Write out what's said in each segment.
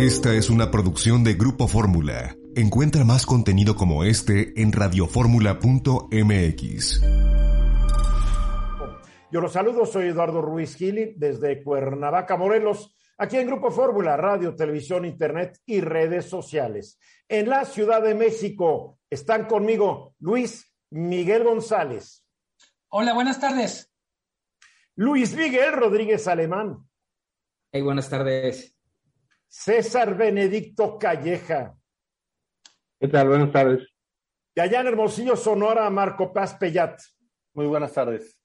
Esta es una producción de Grupo Fórmula. Encuentra más contenido como este en radioformula.mx. Yo los saludo, soy Eduardo Ruiz Gili desde Cuernavaca, Morelos, aquí en Grupo Fórmula, radio, televisión, internet y redes sociales. En la Ciudad de México están conmigo Luis Miguel González. Hola, buenas tardes. Luis Miguel Rodríguez Alemán. Hey, buenas tardes. César Benedicto Calleja. ¿Qué tal? Buenas tardes. Y allá en Hermosillo, Sonora, Marco Paz Pellat. Muy buenas tardes.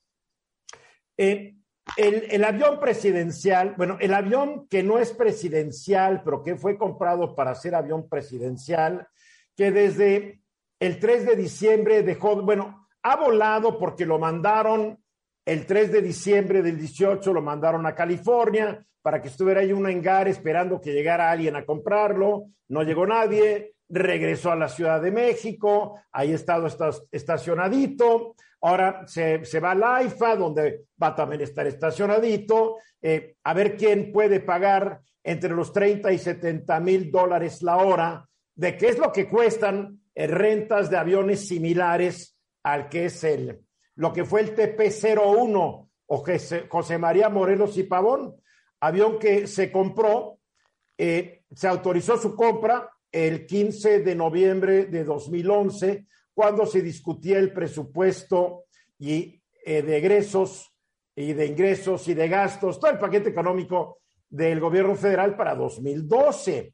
Eh, el, el, avión presidencial, bueno, el avión que no es presidencial, pero que fue comprado para ser avión presidencial, que desde el 3 de diciembre dejó, bueno, ha volado porque lo mandaron el 3 de diciembre del 18, lo mandaron a California para que estuviera ahí un hangar esperando que llegara alguien a comprarlo. No llegó nadie, regresó a la Ciudad de México, ahí ha estado estacionadito. Ahora se, va a la IFA, donde va a también estar estacionadito, eh, a ver quién puede pagar entre los 30 y 70 mil dólares la hora, de qué es lo que cuestan eh, rentas de aviones similares al que es el, lo que fue el TP-01 o José María Morelos y Pavón, avión que se compró, eh, se autorizó su compra el 15 de noviembre de 2011, cuando se discutía el presupuesto y, eh, de egresos y de ingresos y de gastos, todo el paquete económico del gobierno federal para 2012.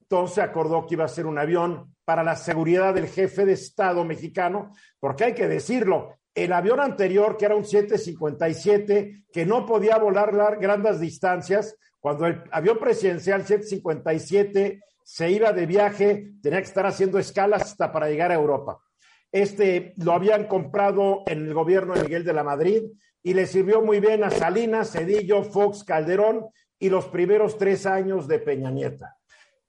Entonces acordó que iba a ser un avión para la seguridad del jefe de Estado mexicano, porque hay que decirlo, el avión anterior, que era un 757, que no podía volar grandes distancias, cuando el avión presidencial 757 se iba de viaje, tenía que estar haciendo escalas hasta para llegar a Europa. Este lo habían comprado en el gobierno de Miguel de la Madrid y le sirvió muy bien a Salinas, Cedillo, Fox, Calderón y los primeros tres años de Peña Nieta.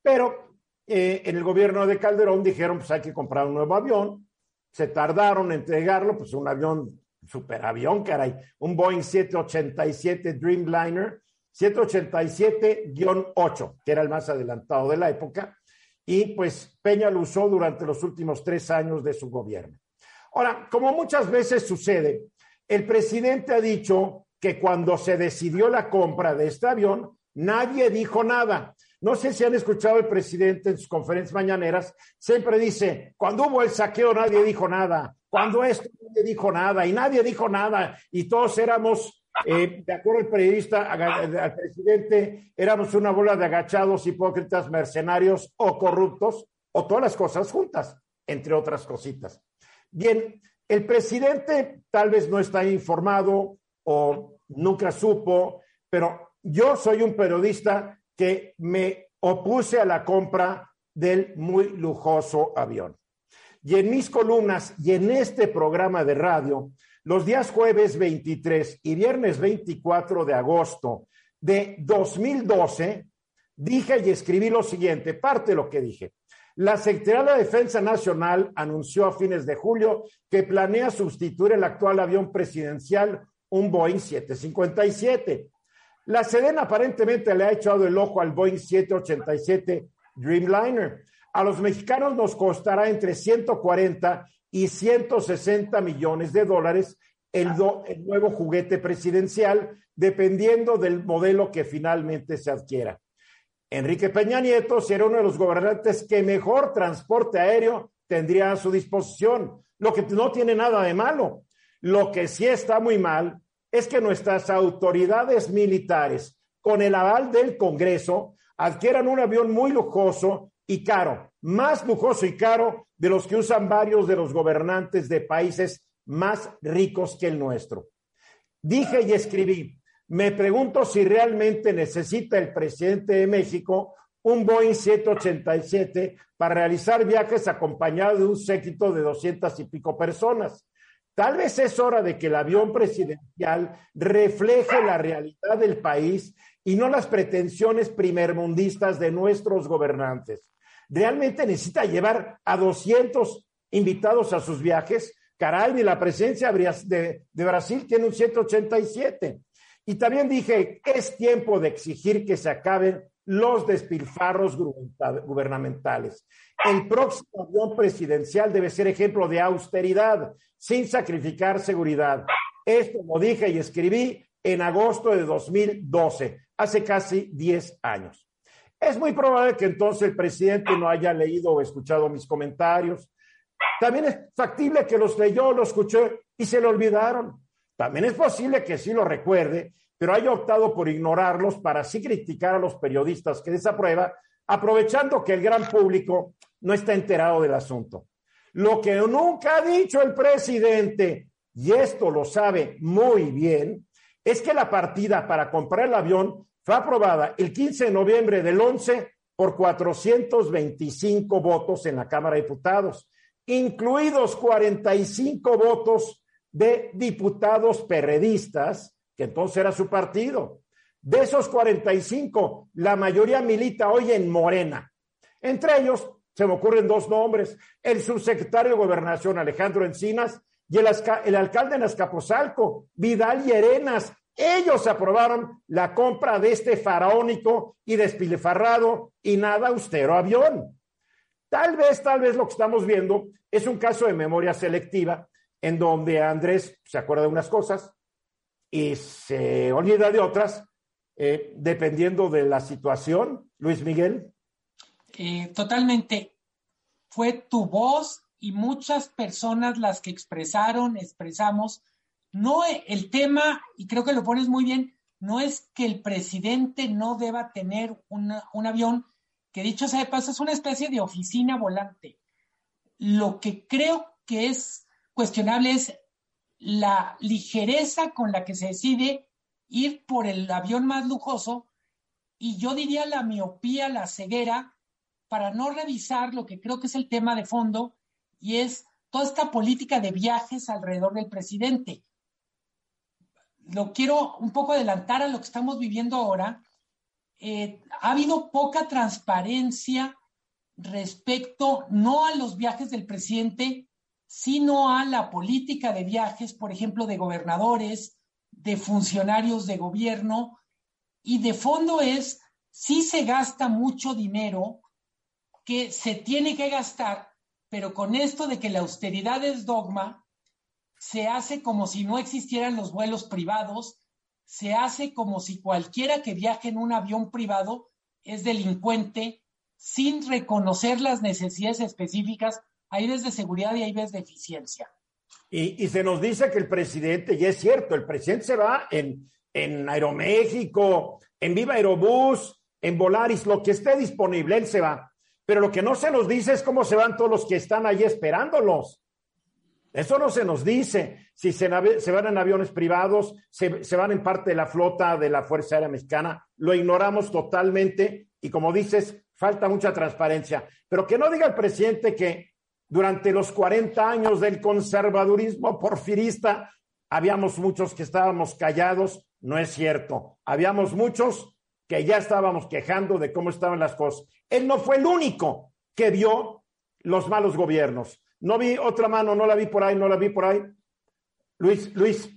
Pero eh, en el gobierno de Calderón dijeron, pues hay que comprar un nuevo avión. Se tardaron en entregarlo, pues un avión, superavión, caray, un Boeing 787 Dreamliner, 787-8, que era el más adelantado de la época, y pues Peña lo usó durante los últimos tres años de su gobierno. Ahora, como muchas veces sucede, el presidente ha dicho que cuando se decidió la compra de este avión, nadie dijo nada. No sé si han escuchado el presidente en sus conferencias mañaneras, siempre dice, cuando hubo el saqueo nadie dijo nada, cuando esto nadie dijo nada. Y nadie dijo nada. Y todos éramos, eh, de acuerdo al periodista, al presidente, éramos una bola de agachados, hipócritas, mercenarios o corruptos o todas las cosas juntas, entre otras cositas. Bien, el presidente tal vez no está informado o nunca supo, pero yo soy un periodista que me opuse a la compra del muy lujoso avión. Y en mis columnas y en este programa de radio, los días jueves 23 y viernes 24 de agosto de 2012, dije y escribí lo siguiente, parte de lo que dije. La Secretaría de Defensa Nacional anunció a fines de julio que planea sustituir el actual avión presidencial, un Boeing 757. La Sedena aparentemente le ha echado el ojo al Boeing 787 Dreamliner. A los mexicanos nos costará entre 140 y 160 millones de dólares el, el, nuevo juguete presidencial, dependiendo del modelo que finalmente se adquiera. Enrique Peña Nieto será uno de los gobernantes que mejor transporte aéreo tendría a su disposición, lo que no tiene nada de malo. Lo que sí está muy mal es que nuestras autoridades militares, con el aval del Congreso, adquieran un avión muy lujoso y caro, más lujoso y caro de los que usan varios de los gobernantes de países más ricos que el nuestro. Dije y escribí, me pregunto si realmente necesita el presidente de México un Boeing 787 para realizar viajes acompañado de un séquito de doscientas y pico personas. Tal vez es hora de que el avión presidencial refleje la realidad del país y no las pretensiones primermundistas de nuestros gobernantes. ¿Realmente necesita llevar a 200 invitados a sus viajes? Caray, ni la presencia de, de Brasil tiene un 187. Y también dije, es tiempo de exigir que se acaben los despilfarros gubernamentales. El próximo avión presidencial debe ser ejemplo de austeridad, sin sacrificar seguridad. Esto lo dije y escribí en agosto de 2012, hace casi 10 años. Es muy probable que entonces el presidente no haya leído o escuchado mis comentarios. También es factible que los leyó, los escuchó y se lo olvidaron. También es posible que sí lo recuerde, pero haya optado por ignorarlos para así criticar a los periodistas que desaprueba, aprovechando que el gran público no está enterado del asunto. Lo que nunca ha dicho el presidente, y esto lo sabe muy bien, es que la partida para comprar el avión fue aprobada el 15 de noviembre del 11 por 425 votos en la Cámara de Diputados, incluidos 45 votos de diputados perredistas, que entonces era su partido. De esos 45, la mayoría milita hoy en Morena. Entre ellos, se me ocurren dos nombres, el subsecretario de Gobernación Alejandro Encinas y el, alcalde en Azcapotzalco, Vidal y Arenas. Ellos aprobaron la compra de este faraónico y despilfarrado y nada austero avión. Tal vez, tal vez lo que estamos viendo es un caso de memoria selectiva en donde Andrés se acuerda de unas cosas y se olvida de otras, eh, dependiendo de la situación. Luis Miguel. Eh, totalmente. Fue tu voz y muchas personas las que expresaron, expresamos. No el tema, y creo que lo pones muy bien, no es que el presidente no deba tener un avión, que dicho sea de paso, es una especie de oficina volante. Lo que creo que es cuestionable es la ligereza con la que se decide ir por el avión más lujoso y yo diría la miopía, la ceguera, para no revisar lo que creo que es el tema de fondo y es toda esta política de viajes alrededor del presidente. Lo quiero un poco adelantar a lo que estamos viviendo ahora. Eh, ha habido poca transparencia respecto no a los viajes del presidente, sino a la política de viajes, por ejemplo, de gobernadores, de funcionarios de gobierno, y de fondo es, si se gasta mucho dinero que se tiene que gastar, pero con esto de que la austeridad es dogma, se hace como si no existieran los vuelos privados, se hace como si cualquiera que viaje en un avión privado es delincuente sin reconocer las necesidades específicas hay ves de seguridad y hay ves de eficiencia. Y, se nos dice que el presidente, y es cierto, el presidente se va en, en Aeroméxico, en Viva Aerobús, en Volaris, lo que esté disponible, él se va. Pero lo que no se nos dice es cómo se van todos los que están ahí esperándolos. Eso no se nos dice. Si se, se van en aviones privados, se, se, van en parte de la flota de la Fuerza Aérea Mexicana, lo ignoramos totalmente y como dices, falta mucha transparencia. Pero que no diga el presidente que durante los 40 años del conservadurismo porfirista, habíamos muchos que estábamos callados, no es cierto. Habíamos muchos que ya estábamos quejando de cómo estaban las cosas. Él no fue el único que vio los malos gobiernos. No vi otra mano, no la vi por ahí, no la vi por ahí. Luis, Luis.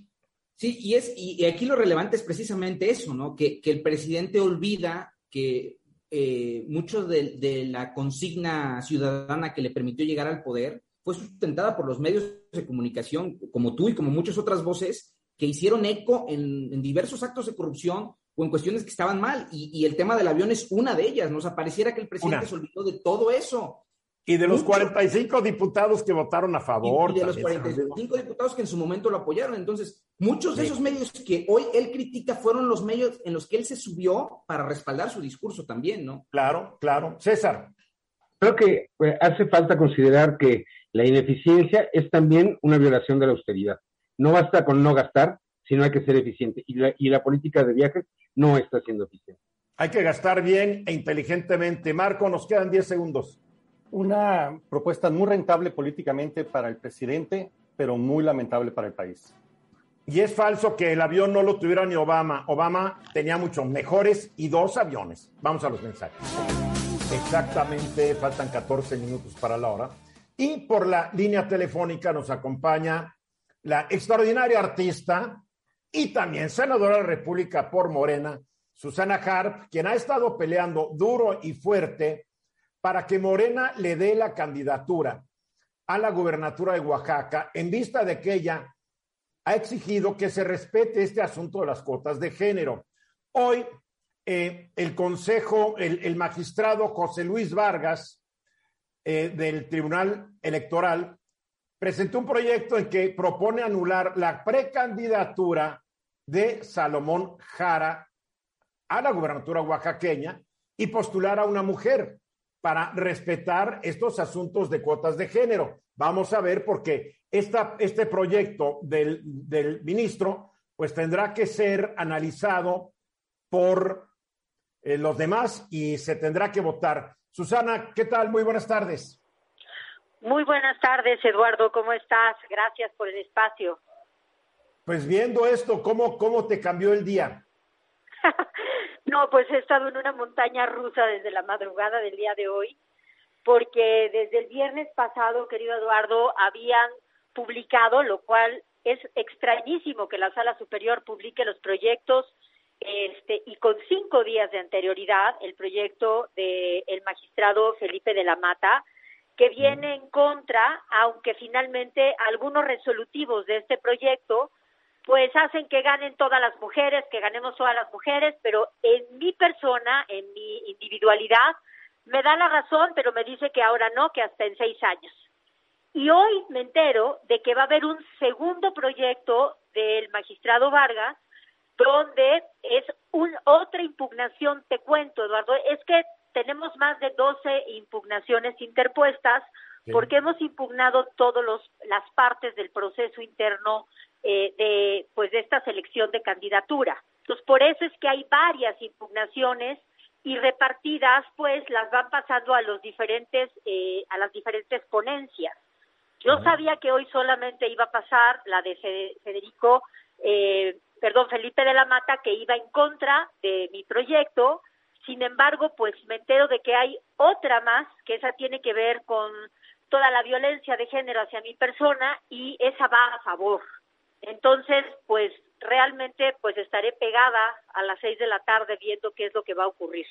Sí, y, es, y aquí lo relevante es precisamente eso, ¿no? Que, que el presidente olvida que eh, mucho de, la consigna ciudadana que le permitió llegar al poder fue sustentada por los medios de comunicación, como tú y como muchas otras voces, que hicieron eco en, diversos actos de corrupción o en cuestiones que estaban mal. Y, el tema del avión es una de ellas. Nos apareciera que el presidente se olvidó de todo eso. Y de los 45 diputados que votaron a favor. Y, de los 45 diputados que en su momento lo apoyaron. Entonces, muchos de esos medios que hoy él critica fueron los medios en los que él se subió para respaldar su discurso también, ¿no? Claro, claro. César. Creo que pues, hace falta considerar que la ineficiencia es también una violación de la austeridad. No basta con no gastar, sino hay que ser eficiente. Y la, y la política de viajes no está siendo eficiente. Hay que gastar bien e inteligentemente. Marco, nos quedan 10 segundos una propuesta muy rentable políticamente para el presidente, pero muy lamentable para el país. Y es falso que el avión no lo tuviera ni Obama. Obama tenía muchos mejores y dos aviones. Vamos a los mensajes. Exactamente, faltan 14 minutos para la hora. Y por la línea telefónica nos acompaña la extraordinaria artista y también senadora de la República por Morena, Susana Harp, quien ha estado peleando duro y fuerte para que Morena le dé la candidatura a la gubernatura de Oaxaca en vista de que ella ha exigido que se respete este asunto de las cuotas de género. Hoy, eh, el Consejo, el, magistrado José Luis Vargas eh, del Tribunal Electoral presentó un proyecto en que propone anular la precandidatura de Salomón Jara a la gubernatura oaxaqueña y postular a una mujer para respetar estos asuntos de cuotas de género. Vamos a ver porque esta, este proyecto del, del, ministro pues tendrá que ser analizado por eh, los demás y se tendrá que votar. Susana, ¿qué tal? Muy buenas tardes. Muy buenas tardes, Eduardo. ¿Cómo estás? Gracias por el espacio. Pues viendo esto, ¿cómo, cómo te cambió el día? No, pues he estado en una montaña rusa desde la madrugada del día de hoy, porque desde el viernes pasado, querido Eduardo, habían publicado, lo cual es extrañísimo que la Sala Superior publique los proyectos este, y con cinco días de anterioridad el proyecto del el magistrado Felipe de la Mata, que viene en contra, aunque finalmente algunos resolutivos de este proyecto pues hacen que ganen todas las mujeres, que ganemos todas las mujeres, pero en mi persona, en mi individualidad, me da la razón, pero me dice que ahora no, que hasta en seis años. Y hoy me entero de que va a haber un segundo proyecto del magistrado Vargas, donde es un, otra impugnación, te cuento, Eduardo, es que tenemos más de 12 impugnaciones interpuestas, porque hemos impugnado todas las partes del proceso interno eh, de pues de esta selección de candidatura. Entonces por eso es que hay varias impugnaciones y repartidas pues las van pasando a los diferentes eh, a las diferentes ponencias. Yo sabía que hoy solamente iba a pasar la de Federico, eh, perdón, Felipe de la Mata, que iba en contra de mi proyecto. Sin embargo, pues me entero de que hay otra más, que esa tiene que ver con toda la violencia de género hacia mi persona y esa va a favor. Entonces, pues realmente pues estaré pegada a las seis de la tarde viendo qué es lo que va a ocurrir.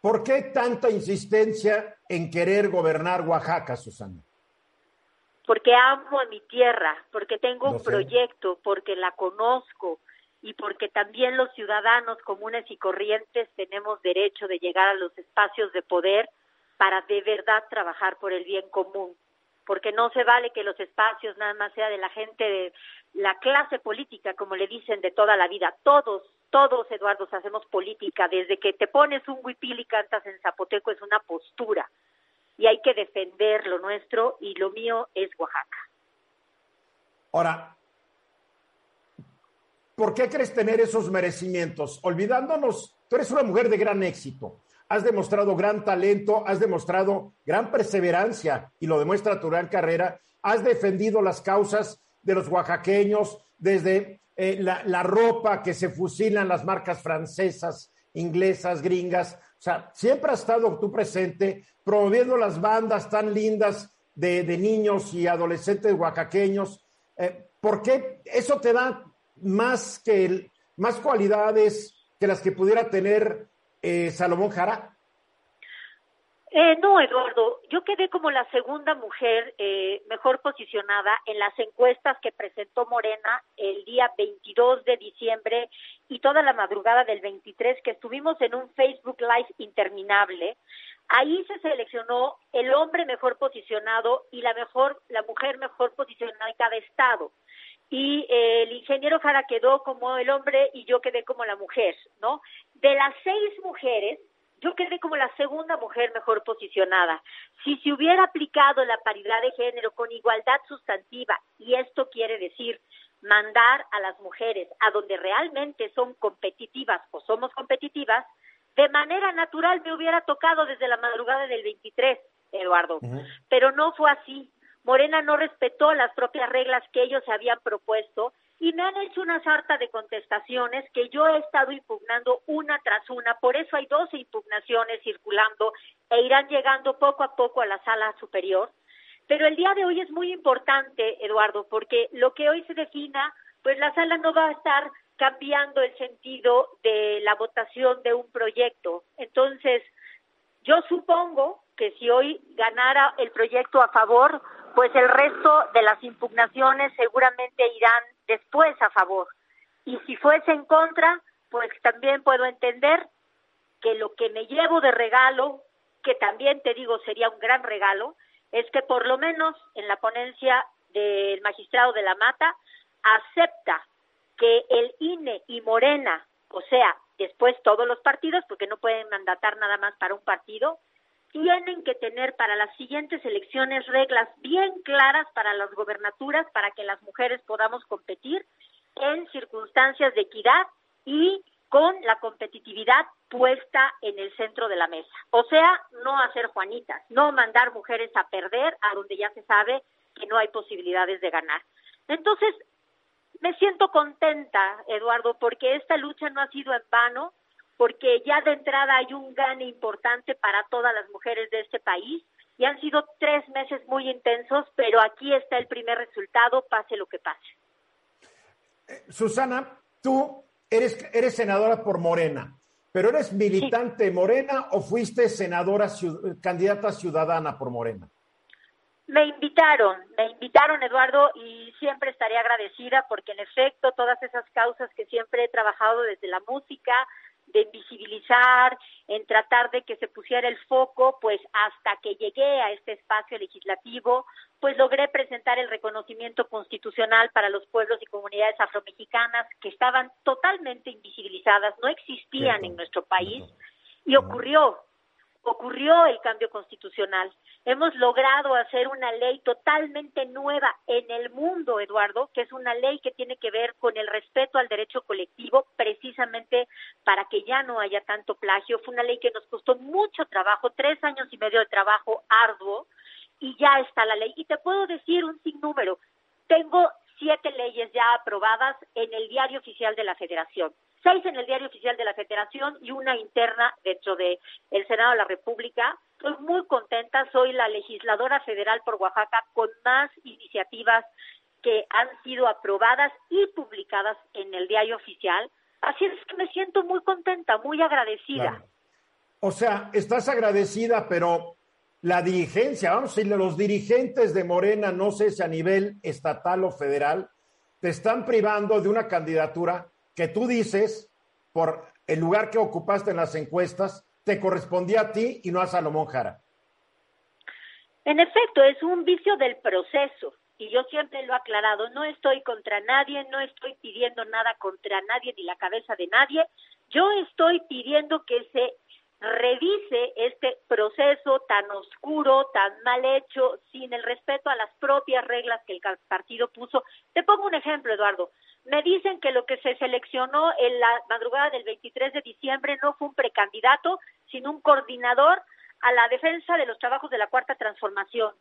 ¿Por qué tanta insistencia en querer gobernar Oaxaca, Susana? Porque amo a mi tierra, porque tengo un proyecto, porque la conozco y porque también los ciudadanos comunes y corrientes tenemos derecho de llegar a los espacios de poder para de verdad trabajar por el bien común porque no se vale que los espacios nada más sea de la gente de la clase política, como le dicen de toda la vida. Todos, todos, Eduardo, hacemos política. Desde que te pones un huipil y cantas en zapoteco es una postura. Y hay que defender lo nuestro y lo mío es Oaxaca. Ahora, ¿por qué crees tener esos merecimientos? Olvidándonos, tú eres una mujer de gran éxito has demostrado gran talento, has demostrado gran perseverancia y lo demuestra tu gran carrera, has defendido las causas de los oaxaqueños desde eh, la, ropa que se fusilan las marcas francesas, inglesas, gringas, o sea, siempre has estado tú presente promoviendo las bandas tan lindas de, niños y adolescentes oaxaqueños. Eh, ¿Por qué eso te da más que más cualidades que las que pudiera tener eh, Salomón Jara? Eh, no, Eduardo, yo quedé como la segunda mujer eh, mejor posicionada en las encuestas que presentó Morena el día 22 de diciembre y toda la madrugada del 23 que estuvimos en un Facebook Live interminable. Ahí se seleccionó el hombre mejor posicionado y la mejor, la mujer mejor posicionada en cada estado y el ingeniero Jara quedó como el hombre y yo quedé como la mujer, ¿no? De las seis mujeres, yo quedé como la segunda mujer mejor posicionada. Si se hubiera aplicado la paridad de género con igualdad sustantiva, y esto quiere decir mandar a las mujeres a donde realmente son competitivas o somos competitivas, de manera natural me hubiera tocado desde la madrugada del 23, Eduardo. Pero no fue así. Morena no respetó las propias reglas que ellos habían propuesto y me han hecho una sarta de contestaciones que yo he estado impugnando una tras una. Por eso hay 12 impugnaciones circulando e irán llegando poco a poco a la sala superior. Pero el día de hoy es muy importante, Eduardo, porque lo que hoy se defina, pues la sala no va a estar cambiando el sentido de la votación de un proyecto. Entonces, yo supongo que si hoy ganara el proyecto a favor, pues el resto de las impugnaciones seguramente irán después a favor. Y si fuese en contra, pues también puedo entender que lo que me llevo de regalo, que también te digo sería un gran regalo, es que por lo menos en la ponencia del magistrado de la Mata acepta que el INE y Morena, o sea, después todos los partidos, porque no pueden mandatar nada más para un partido, tienen que tener para las siguientes elecciones reglas bien claras para las gobernaturas, para que las mujeres podamos competir en circunstancias de equidad y con la competitividad puesta en el centro de la mesa. O sea, no hacer Juanitas, no mandar mujeres a perder a donde ya se sabe que no hay posibilidades de ganar. Entonces, me siento contenta, Eduardo, porque esta lucha no ha sido en vano, porque ya de entrada hay un gane importante para todas las mujeres de este país y han sido tres meses muy intensos, pero aquí está el primer resultado, pase lo que pase. Eh, Susana, tú eres, eres senadora por Morena, pero ¿eres militante Morena o fuiste senadora, candidata ciudadana por Morena? Me invitaron, me invitaron Eduardo y siempre estaré agradecida porque en efecto todas esas causas que siempre he trabajado desde la música, de visibilizar, en tratar de que se pusiera el foco, pues hasta que llegué a este espacio legislativo, pues logré presentar el reconocimiento constitucional para los pueblos y comunidades afromexicanas que estaban totalmente invisibilizadas, no existían en nuestro país y ocurrió, ocurrió el cambio constitucional. Hemos logrado hacer una ley totalmente nueva en el mundo, Eduardo, que es una ley que tiene que ver con el respeto al derecho colectivo, precisamente para que ya no haya tanto plagio. Fue una ley que nos costó mucho trabajo, tres años y medio de trabajo arduo, y ya está la ley. Y te puedo decir un sinnúmero. Tengo siete leyes ya aprobadas en el diario oficial de la Federación seis en el Diario Oficial de la Federación y una interna dentro del el Senado de la República. Estoy muy contenta, soy la legisladora federal por Oaxaca con más iniciativas que han sido aprobadas y publicadas en el Diario Oficial. Así es que me siento muy contenta, muy agradecida. O sea, estás agradecida, pero la dirigencia, vamos a decirle, los dirigentes de Morena, no sé si a nivel estatal o federal, te están privando de una candidatura que tú dices, por el lugar que ocupaste en las encuestas, te correspondía a ti y no a Salomón Jara. En efecto, es un vicio del proceso y yo siempre lo he aclarado, no estoy contra nadie, no estoy pidiendo nada contra nadie ni la cabeza de nadie, yo estoy pidiendo que se revise este proceso tan oscuro, tan mal hecho, sin el respeto a las propias reglas que el partido puso. Te pongo un ejemplo, Eduardo. Me dicen que lo que se seleccionó en la madrugada del 23 de diciembre no fue un precandidato, sino un coordinador a la defensa de los trabajos de la cuarta transformación.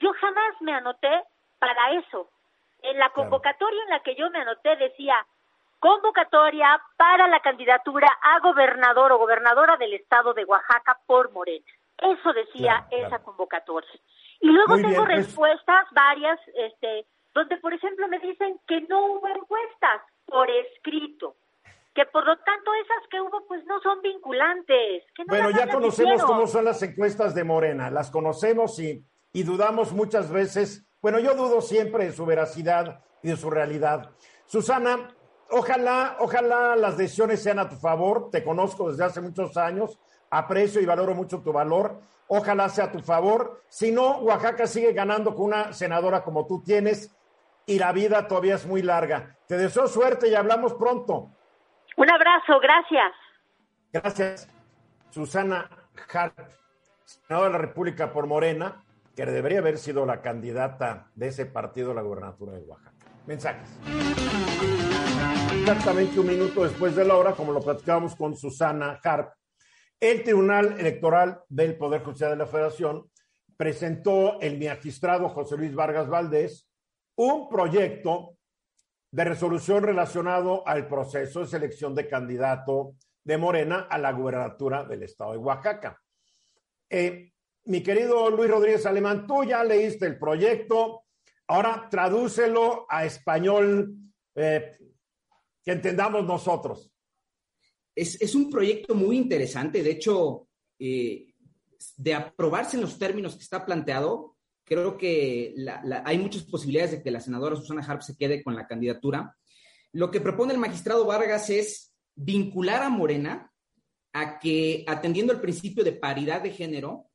Yo jamás me anoté para eso. En la convocatoria en la que yo me anoté decía convocatoria para la candidatura a gobernador o gobernadora del estado de Oaxaca por Morena. Eso decía esa convocatoria. Y luego tengo pues respuestas varias, este, donde, por ejemplo, me dicen que no hubo encuestas por escrito, que por lo tanto esas que hubo pues no son vinculantes. bueno, ya conocemos cómo son las encuestas de Morena, las conocemos y, y dudamos muchas veces, bueno, yo dudo siempre de su veracidad y de su realidad. Susana, ojalá, ojalá las decisiones sean a tu favor, te conozco desde hace muchos años, aprecio y valoro mucho tu valor, ojalá sea a tu favor, si no, Oaxaca sigue ganando con una senadora como tú tienes y la vida todavía es muy larga. Te deseo suerte y hablamos pronto. Un abrazo, gracias. Gracias, Susana Hart, senadora de la República por Morena, que debería haber sido la candidata de ese partido a la gobernatura de Oaxaca. Mensajes. Exactamente un minuto después de la hora, como lo platicábamos con Susana Hart, el Tribunal Electoral del Poder Judicial de la Federación presentó el magistrado José Luis Vargas Valdés un proyecto de resolución relacionado al proceso de selección de candidato de Morena a la gubernatura del estado de Oaxaca. Eh, mi querido Luis Rodríguez Alemán, tú ya leíste el proyecto, ahora tradúcelo a español eh, entendamos nosotros. Es, un proyecto muy interesante, de hecho, eh, de aprobarse en los términos que está planteado, creo que hay muchas posibilidades de que la senadora Susana Harp se quede con la candidatura. Lo que propone el magistrado Vargas es vincular a Morena a que, atendiendo el principio de paridad de género,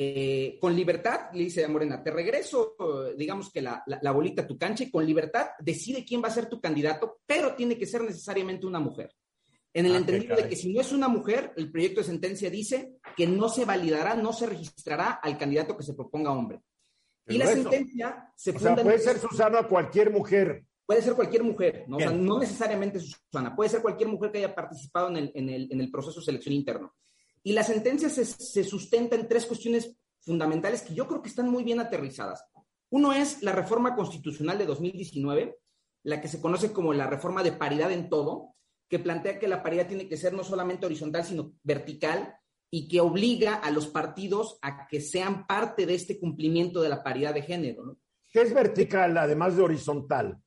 eh, con libertad, le dice a Morena, te regreso, digamos que la, bolita a tu cancha y con libertad decide quién va a ser tu candidato, pero tiene que ser necesariamente una mujer. En el ah, entendido de que si no es una mujer, el proyecto de sentencia dice que no se validará, no se registrará al candidato que se proponga hombre. y la sentencia se o sea, puede ser Susana cualquier mujer. Puede ser cualquier mujer, ¿no? O sea, no necesariamente Susana, puede ser cualquier mujer que haya participado en el, en el, en el proceso de selección interno. Y la sentencia se, se sustenta en tres cuestiones fundamentales que yo creo que están muy bien aterrizadas. Uno es la reforma constitucional de 2019, la que se conoce como la reforma de paridad en todo, que plantea que la paridad tiene que ser no solamente horizontal, sino vertical, y que obliga a los partidos a que sean parte de este cumplimiento de la paridad de género. ¿Qué es vertical, además de horizontal?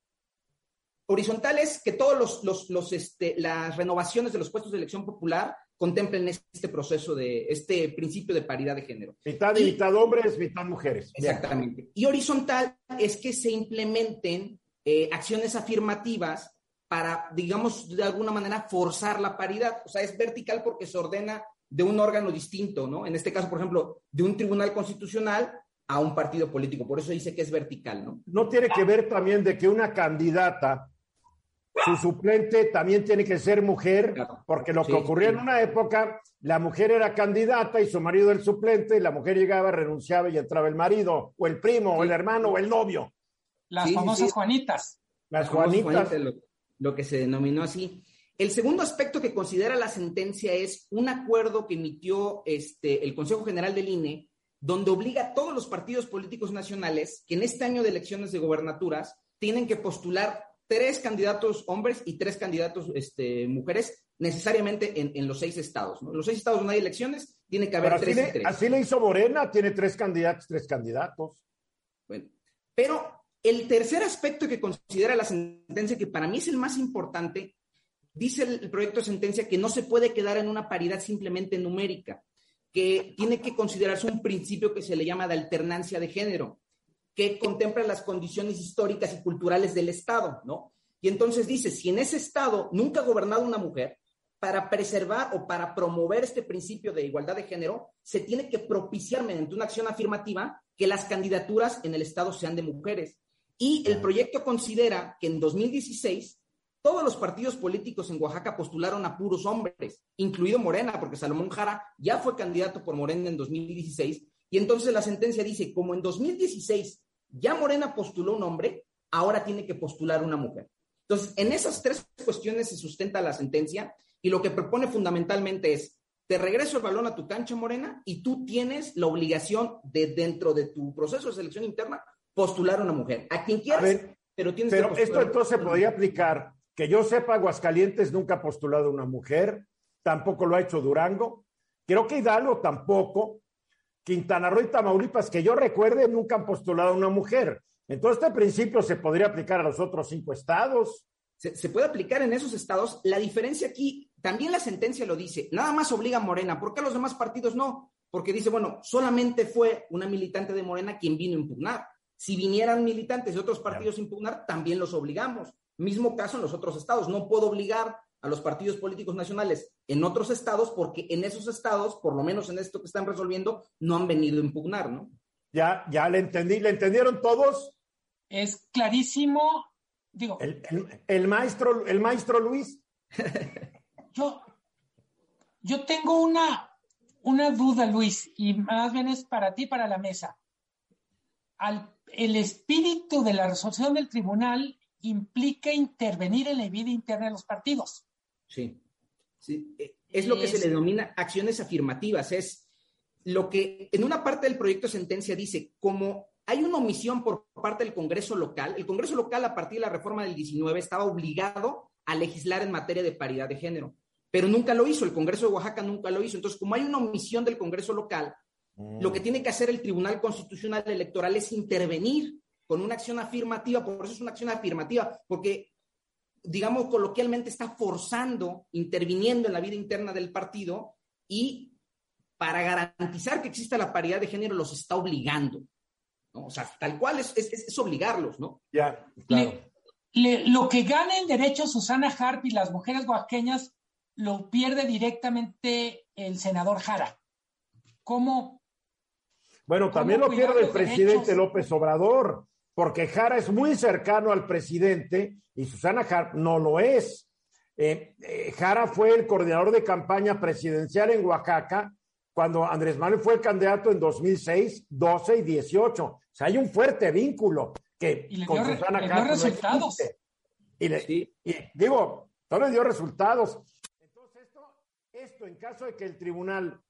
Horizontal es que todos los, este, las renovaciones de los puestos de elección popular contemplen este proceso de este principio de paridad de género. Mitad y, mitad hombres, mitad mujeres. Exactamente. Y horizontal es que se implementen eh, acciones afirmativas para, digamos, de alguna manera forzar la paridad. O sea, es vertical porque se ordena de un órgano distinto, ¿no? En este caso, por ejemplo, de un tribunal constitucional a un partido político. Por eso dice que es vertical, ¿no? No tiene que ver también de que una candidata su suplente también tiene que ser mujer, porque lo que ocurría en una época, la mujer era candidata y su marido el suplente, y la mujer llegaba, renunciaba y entraba el marido, o el primo, o el hermano, o el novio. Las famosas Juanitas. Las Juanitas. lo, que se denominó así. El segundo aspecto que considera la sentencia es un acuerdo que emitió este, el Consejo General del INE, donde obliga a todos los partidos políticos nacionales que en este año de elecciones de gobernaturas tienen que postular tres candidatos hombres y tres candidatos este, mujeres necesariamente en, los seis estados. En los seis estados donde hay elecciones, tiene que haber tres, tres. Así le hizo Morena, tiene tres candidatos, tres candidatos. Bueno, pero el tercer aspecto que considera la sentencia, que para mí es el más importante, dice el, el proyecto de sentencia que no se puede quedar en una paridad simplemente numérica, que tiene que considerarse un principio que se le llama de alternancia de género que contempla las condiciones históricas y culturales del Estado, ¿no? Y entonces dice, si en ese Estado nunca ha gobernado una mujer, para preservar o para promover este principio de igualdad de género, se tiene que propiciar mediante una acción afirmativa que las candidaturas en el Estado sean de mujeres. Y el proyecto considera que en 2016 todos los partidos políticos en Oaxaca postularon a puros hombres, incluido Morena, porque Salomón Jara ya fue candidato por Morena en 2016 y entonces la sentencia dice, como en 2016 ya Morena postuló un hombre, ahora tiene que postular una mujer. Entonces, en esas tres cuestiones se sustenta la sentencia y lo que propone fundamentalmente es, te regreso el balón a tu cancha, Morena, y tú tienes la obligación de, dentro de tu proceso de selección interna, postular a una mujer. A quien quieras, pero tienes pero esto entonces podría aplicar, que yo sepa, Aguascalientes nunca ha postulado a una mujer, tampoco lo ha hecho Durango, creo que Hidalgo tampoco, Quintana Roo y Tamaulipas, que yo recuerde, nunca han postulado a una mujer. Entonces, este principio se podría aplicar a los otros cinco estados. Se, puede aplicar en esos estados. La diferencia aquí, también la sentencia lo dice, nada más obliga a Morena. ¿Por qué a los demás partidos no? Porque dice, bueno, solamente fue una militante de Morena quien vino a impugnar. Si vinieran militantes de otros partidos a impugnar, también los obligamos. Mismo caso en los otros estados. No puedo obligar a los partidos políticos nacionales en otros estados porque en esos estados, por lo menos en esto que están resolviendo, no han venido a impugnar, ¿no? Ya, ya le entendí, ¿le entendieron todos? Es clarísimo, digo. El, maestro, el maestro Luis. yo, yo tengo una, una duda, Luis, y más bien es para ti, para la mesa. Al, el espíritu de la resolución del tribunal implica intervenir en la vida interna de los partidos. Sí, sí. E, es lo que se le denomina acciones afirmativas. Es lo que en una parte del proyecto de sentencia dice, como hay una omisión por parte del Congreso local, el Congreso local a partir de la reforma del 19 estaba obligado a legislar en materia de paridad de género, pero nunca lo hizo, el Congreso de Oaxaca nunca lo hizo. Entonces, como hay una omisión del Congreso local, lo que mm. tiene que hacer el Tribunal Constitucional Electoral es intervenir con una acción afirmativa, por eso es una acción afirmativa, porque digamos coloquialmente, está forzando, interviniendo en la vida interna del partido y para garantizar que exista la paridad de género los está obligando. ¿no? O sea, tal cual es, es, es obligarlos, ¿no? Ya, claro. Le, le, lo que gana en derecho Susana Harp y las mujeres oaxaqueñas lo pierde directamente el senador Jara. ¿Cómo? Bueno, también lo pierde el presidente derechos? López Obrador, porque Jara es muy cercano al presidente y Susana Harp no lo es. Eh, eh, Jara fue el coordinador de campaña presidencial en Oaxaca cuando Andrés Manuel fue el candidato en 2006, 12 y 18. O sea, hay un fuerte vínculo que y le con dio, Susana dio resultados. No y, le, sí. y, digo, no le dio resultados. Entonces, esto, esto en caso de que el tribunal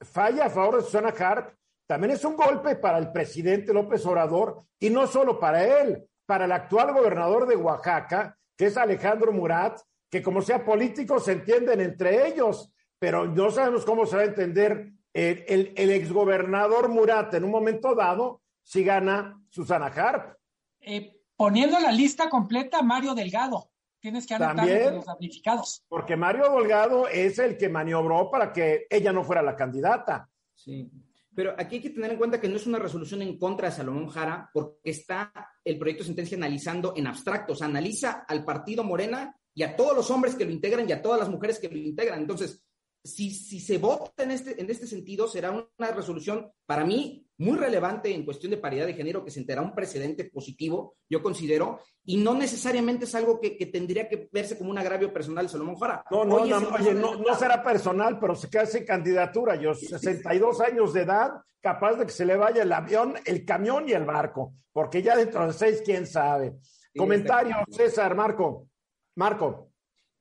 falla a favor de Susana Harp, también es un golpe para el presidente López Obrador y no solo para él, para el actual gobernador de Oaxaca, que es Alejandro Murat, que como sea político se entienden entre ellos, pero no sabemos cómo se va a entender el, el, el exgobernador Murat en un momento dado si gana Susana Harp. Eh, poniendo la lista completa, Mario Delgado. Tienes que anotar También, los damnificados. Porque Mario Delgado es el que maniobró para que ella no fuera la candidata. Sí. Pero aquí hay que tener en cuenta que no es una resolución en contra de Salomón Jara, porque está el proyecto de sentencia analizando en abstracto, o sea, analiza al partido Morena y a todos los hombres que lo integran y a todas las mujeres que lo integran. Entonces, si, si se vota en este, en este sentido, será una resolución, para mí, muy relevante en cuestión de paridad de género, que sentará un precedente positivo, yo considero, y no necesariamente es algo que, que tendría que verse como un agravio personal de Salomón Jara. No, no, no, oye, no, no, será personal, pero se queda sin candidatura. Yo, 62 años de edad, capaz de que se le vaya el avión, el camión y el barco, porque ya dentro de seis, quién sabe. Sí, Comentario, César, Marco. Marco.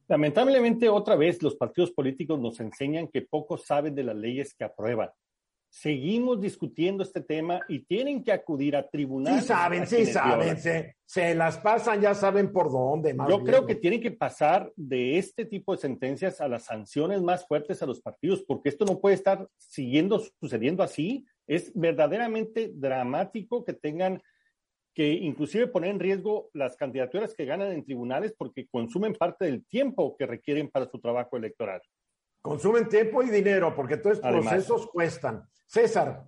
Lamentablemente, otra vez, los partidos políticos nos enseñan que pocos saben de las leyes que aprueban. Seguimos discutiendo este tema y tienen que acudir a tribunales. Sí saben, sí saben, se, se, las pasan, ya saben por dónde. Yo bien. creo que tienen que pasar de este tipo de sentencias a las sanciones más fuertes a los partidos, porque esto no puede estar siguiendo sucediendo así. Es verdaderamente dramático que tengan que inclusive poner en riesgo las candidaturas que ganan en tribunales porque consumen parte del tiempo que requieren para su trabajo electoral. Consumen tiempo y dinero porque todos estos además, procesos cuestan. César.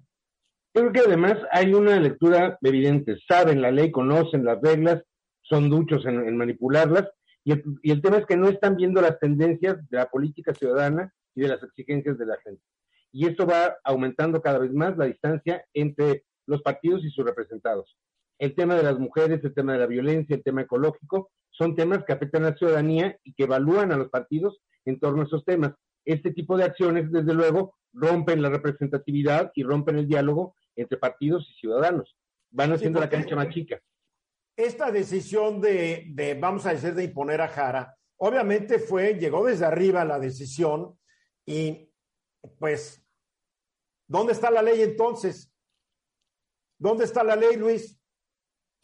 Creo que además hay una lectura evidente. Saben la ley, conocen las reglas, son duchos en, en manipularlas y el, y el tema es que no están viendo las tendencias de la política ciudadana y de las exigencias de la gente. Y esto va aumentando cada vez más la distancia entre los partidos y sus representados el tema de las mujeres, el tema de la violencia, el tema ecológico, son temas que afectan a la ciudadanía y que evalúan a los partidos en torno a esos temas. Este tipo de acciones, desde luego, rompen la representatividad y rompen el diálogo entre partidos y ciudadanos. Van haciendo sí, la cancha más chica. Esta decisión de, de, vamos a decir, de imponer a Jara, obviamente fue, llegó desde arriba la decisión y pues, ¿dónde está la ley entonces? ¿Dónde está la ley, Luis?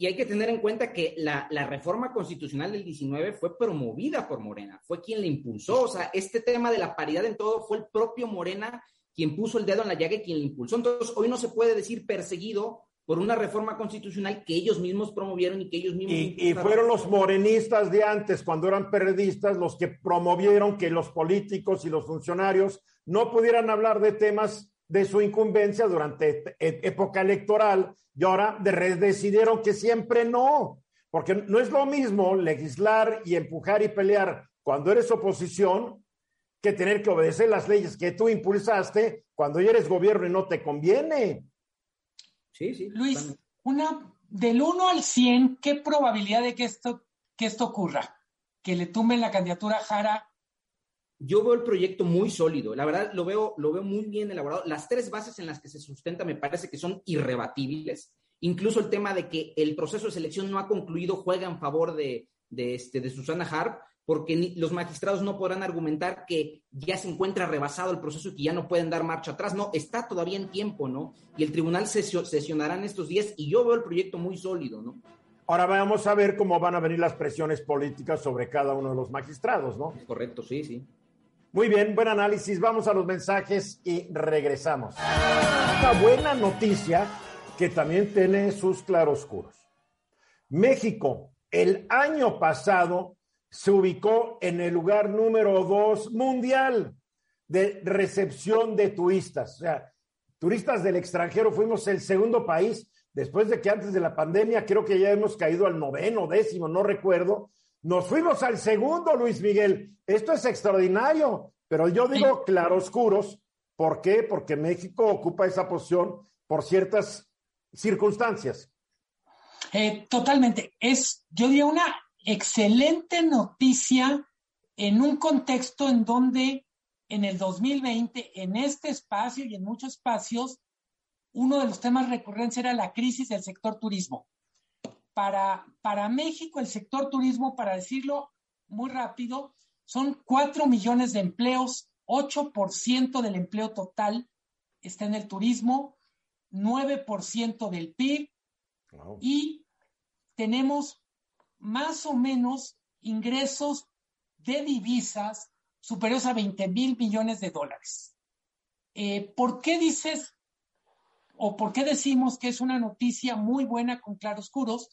Y hay que tener en cuenta que la, la, reforma constitucional del 19 fue promovida por Morena, fue quien la impulsó. O sea, este tema de la paridad en todo fue el propio Morena quien puso el dedo en la llaga y quien la impulsó. Entonces, hoy no se puede decir perseguido por una reforma constitucional que ellos mismos promovieron y que ellos mismos... Y, y fueron los morenistas de antes, cuando eran periodistas, los que promovieron que los políticos y los funcionarios no pudieran hablar de temas de su incumbencia durante época electoral y ahora de decidieron que siempre no, porque no es lo mismo legislar y empujar y pelear cuando eres oposición que tener que obedecer las leyes que tú impulsaste cuando ya eres gobierno y no te conviene. Sí, sí. Luis, una del 1 al 100, ¿qué probabilidad de que esto, que esto ocurra? Que le tumben la candidatura a Jara yo veo el proyecto muy sólido, la verdad lo veo, lo veo muy bien elaborado. Las tres bases en las que se sustenta me parece que son irrebatibles. Incluso el tema de que el proceso de selección no ha concluido juega en favor de, de, este, de Susana Harp, porque ni, los magistrados no podrán argumentar que ya se encuentra rebasado el proceso y que ya no pueden dar marcha atrás. No, está todavía en tiempo, ¿no? Y el tribunal sesionará en estos días y yo veo el proyecto muy sólido, ¿no? Ahora vamos a ver cómo van a venir las presiones políticas sobre cada uno de los magistrados, ¿no? Correcto, sí, sí. Muy bien, buen análisis. Vamos a los mensajes y regresamos. Una buena noticia que también tiene sus claroscuros. México, el año pasado, se ubicó en el lugar número dos mundial de recepción de turistas. O sea, turistas del extranjero fuimos el segundo país después de que antes de la pandemia creo que ya hemos caído al noveno, décimo, no recuerdo. Nos fuimos al segundo, Luis Miguel. Esto es extraordinario, pero yo digo claroscuros. ¿Por qué? Porque México ocupa esa posición por ciertas circunstancias. Eh, totalmente. Es, yo diría, una excelente noticia en un contexto en donde en el 2020, en este espacio y en muchos espacios, uno de los temas recurrentes era la crisis del sector turismo. Para, para México, el sector turismo, para decirlo muy rápido, son cuatro millones de empleos, 8% del empleo total está en el turismo, 9% del PIB y tenemos más o menos ingresos de divisas superiores a 20 mil millones de dólares. Eh, ¿Por qué dices o por qué decimos que es una noticia muy buena con claroscuros?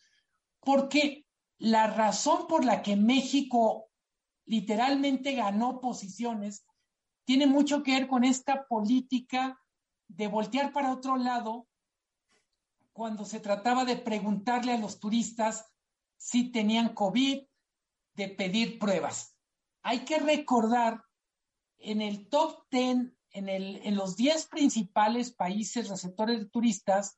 Porque la razón por la que México literalmente ganó posiciones tiene mucho que ver con esta política de voltear para otro lado cuando se trataba de preguntarle a los turistas si tenían COVID, de pedir pruebas. Hay que recordar en el top 10, en, el, en los 10 principales países receptores de turistas,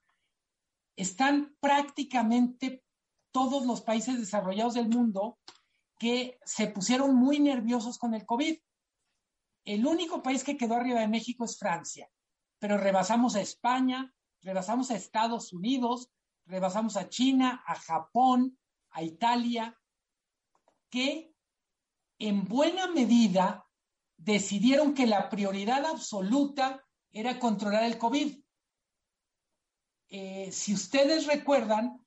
están prácticamente todos los países desarrollados del mundo que se pusieron muy nerviosos con el COVID. El único país que quedó arriba de México es Francia, pero rebasamos a España, rebasamos a Estados Unidos, rebasamos a China, a Japón, a Italia, que en buena medida decidieron que la prioridad absoluta era controlar el COVID. Eh, si ustedes recuerdan,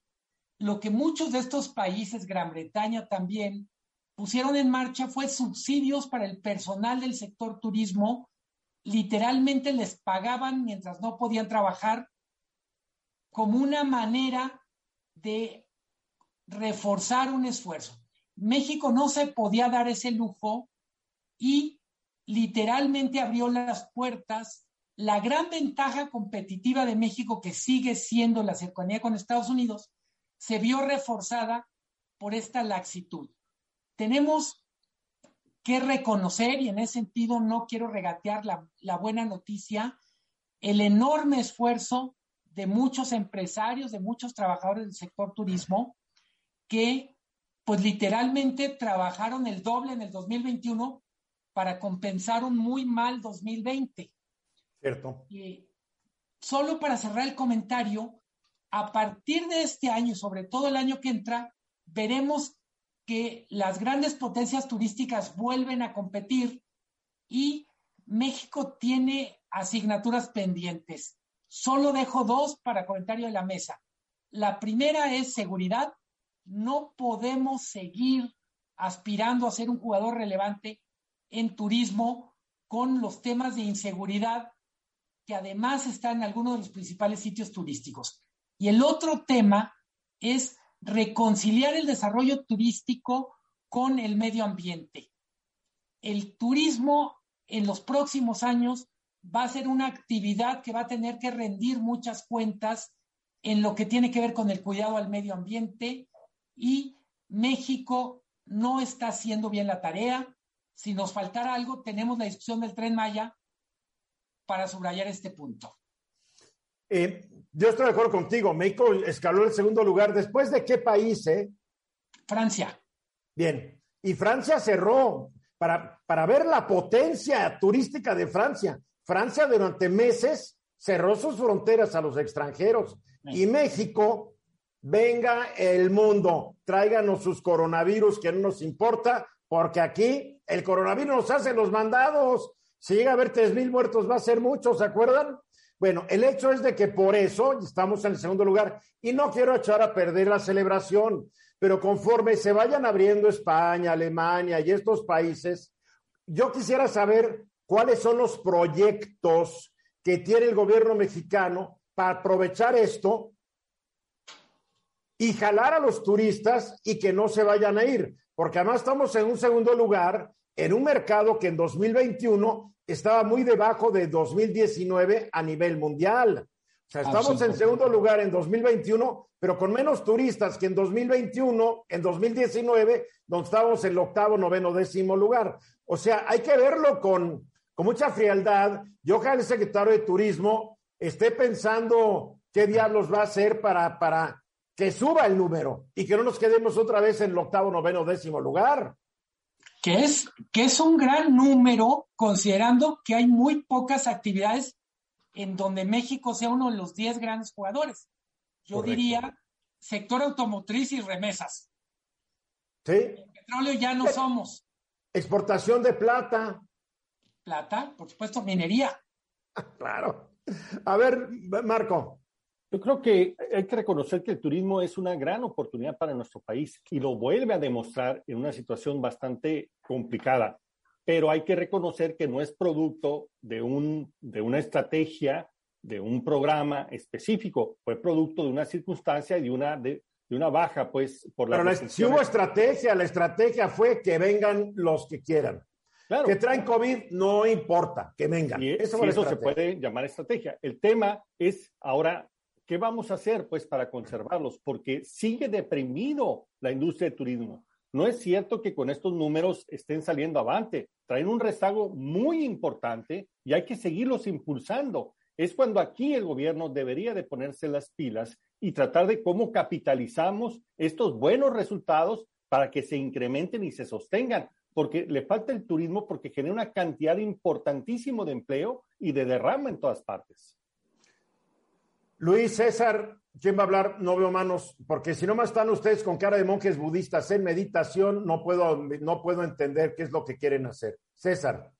lo que muchos de estos países, Gran Bretaña también, pusieron en marcha fue subsidios para el personal del sector turismo. Literalmente les pagaban mientras no podían trabajar como una manera de reforzar un esfuerzo. México no se podía dar ese lujo y literalmente abrió las puertas. La gran ventaja competitiva de México, que sigue siendo la cercanía con Estados Unidos, se vio reforzada por esta laxitud tenemos que reconocer, y en ese sentido no quiero regatear la, la buena noticia, el enorme esfuerzo de muchos empresarios, de muchos trabajadores del sector turismo, que pues literalmente trabajaron el doble en el 2021 para compensar un muy mal 2020. Cierto. Y solo para cerrar el comentario, a partir de este año, sobre todo el año que entra, veremos que las grandes potencias turísticas vuelven a competir y México tiene asignaturas pendientes. Solo dejo dos para comentario de la mesa. La primera es seguridad. No podemos seguir aspirando a ser un jugador relevante en turismo con los temas de inseguridad que además están en algunos de los principales sitios turísticos. Y el otro tema es reconciliar el desarrollo turístico con el medio ambiente. El turismo en los próximos años va a ser una actividad que va a tener que rendir muchas cuentas en lo que tiene que ver con el cuidado al medio ambiente y México no está haciendo bien la tarea. Si nos faltara algo, tenemos la discusión del tren Maya para subrayar este punto. Eh, yo estoy de acuerdo contigo. México escaló el segundo lugar. ¿Después de qué país? Eh? Francia. Bien. Y Francia cerró para, para ver la potencia turística de Francia. Francia durante meses cerró sus fronteras a los extranjeros. Y México, venga el mundo, tráiganos sus coronavirus que no nos importa, porque aquí el coronavirus nos hace los mandados. Si llega a haber tres mil muertos, va a ser mucho, ¿se acuerdan? Bueno, el hecho es de que por eso estamos en el segundo lugar y no quiero echar a perder la celebración, pero conforme se vayan abriendo España, Alemania y estos países, yo quisiera saber cuáles son los proyectos que tiene el gobierno mexicano para aprovechar esto y jalar a los turistas y que no se vayan a ir. porque además estamos en un segundo lugar en un mercado que en 2021 estaba muy debajo de 2019 a nivel mundial. O sea, estamos en segundo lugar en 2021, pero con menos turistas que en 2021, en 2019, donde estábamos en el octavo, noveno, décimo lugar. O sea, hay que verlo con, con mucha frialdad. Yo ojalá el secretario de Turismo esté pensando qué diablos va a hacer para, para que suba el número y que no nos quedemos otra vez en el octavo, noveno, décimo lugar. Que es, que es un gran número, considerando que hay muy pocas actividades en donde México sea uno de los 10 grandes jugadores. Yo diría sector automotriz y remesas. Sí. El petróleo ya no somos. Exportación de plata. Plata, por supuesto, minería. claro. A ver, Marco. Yo creo que hay que reconocer que el turismo es una gran oportunidad para nuestro país y lo vuelve a demostrar en una situación bastante complicada pero hay que reconocer que no es producto de, un, de una estrategia, de un programa específico, fue producto de una circunstancia y de una, de, una baja, pues, por la... Pero si hubo estrategia, la estrategia fue que vengan los que quieran. Claro. Que traen COVID, no importa, que vengan. Y eso, eso se puede llamar estrategia. El tema es ahora, ¿qué vamos a hacer, pues, para conservarlos? Porque sigue deprimido la industria del turismo. No es cierto que con estos números estén saliendo avante. Traen un rezago muy importante y hay que seguirlos impulsando. Es cuando aquí el gobierno debería de ponerse las pilas y tratar de cómo capitalizamos estos buenos resultados para que se incrementen y se sostengan, porque le falta el turismo porque genera una cantidad importantísimo de empleo y de derrama en todas partes. Luis César, ¿quién va a hablar? No veo manos, porque si no más están ustedes con cara de monjes budistas en meditación, no puedo, no puedo entender qué es lo que quieren hacer. César.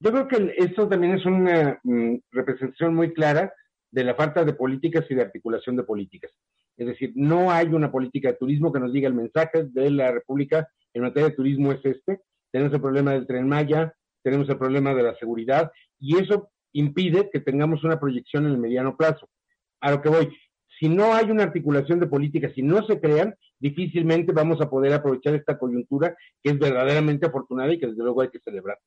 Yo creo que esto también es una mm, representación muy clara de la falta de políticas y de articulación de políticas. Es decir, no hay una política de turismo que nos diga el mensaje de la República en materia de turismo es este. Tenemos el problema del tren Maya, tenemos el problema de la seguridad y eso impide que tengamos una proyección en el mediano plazo a lo que voy, si no hay una articulación de políticas, si no se crean, difícilmente vamos a poder aprovechar esta coyuntura que es verdaderamente afortunada y que desde luego hay que celebrar.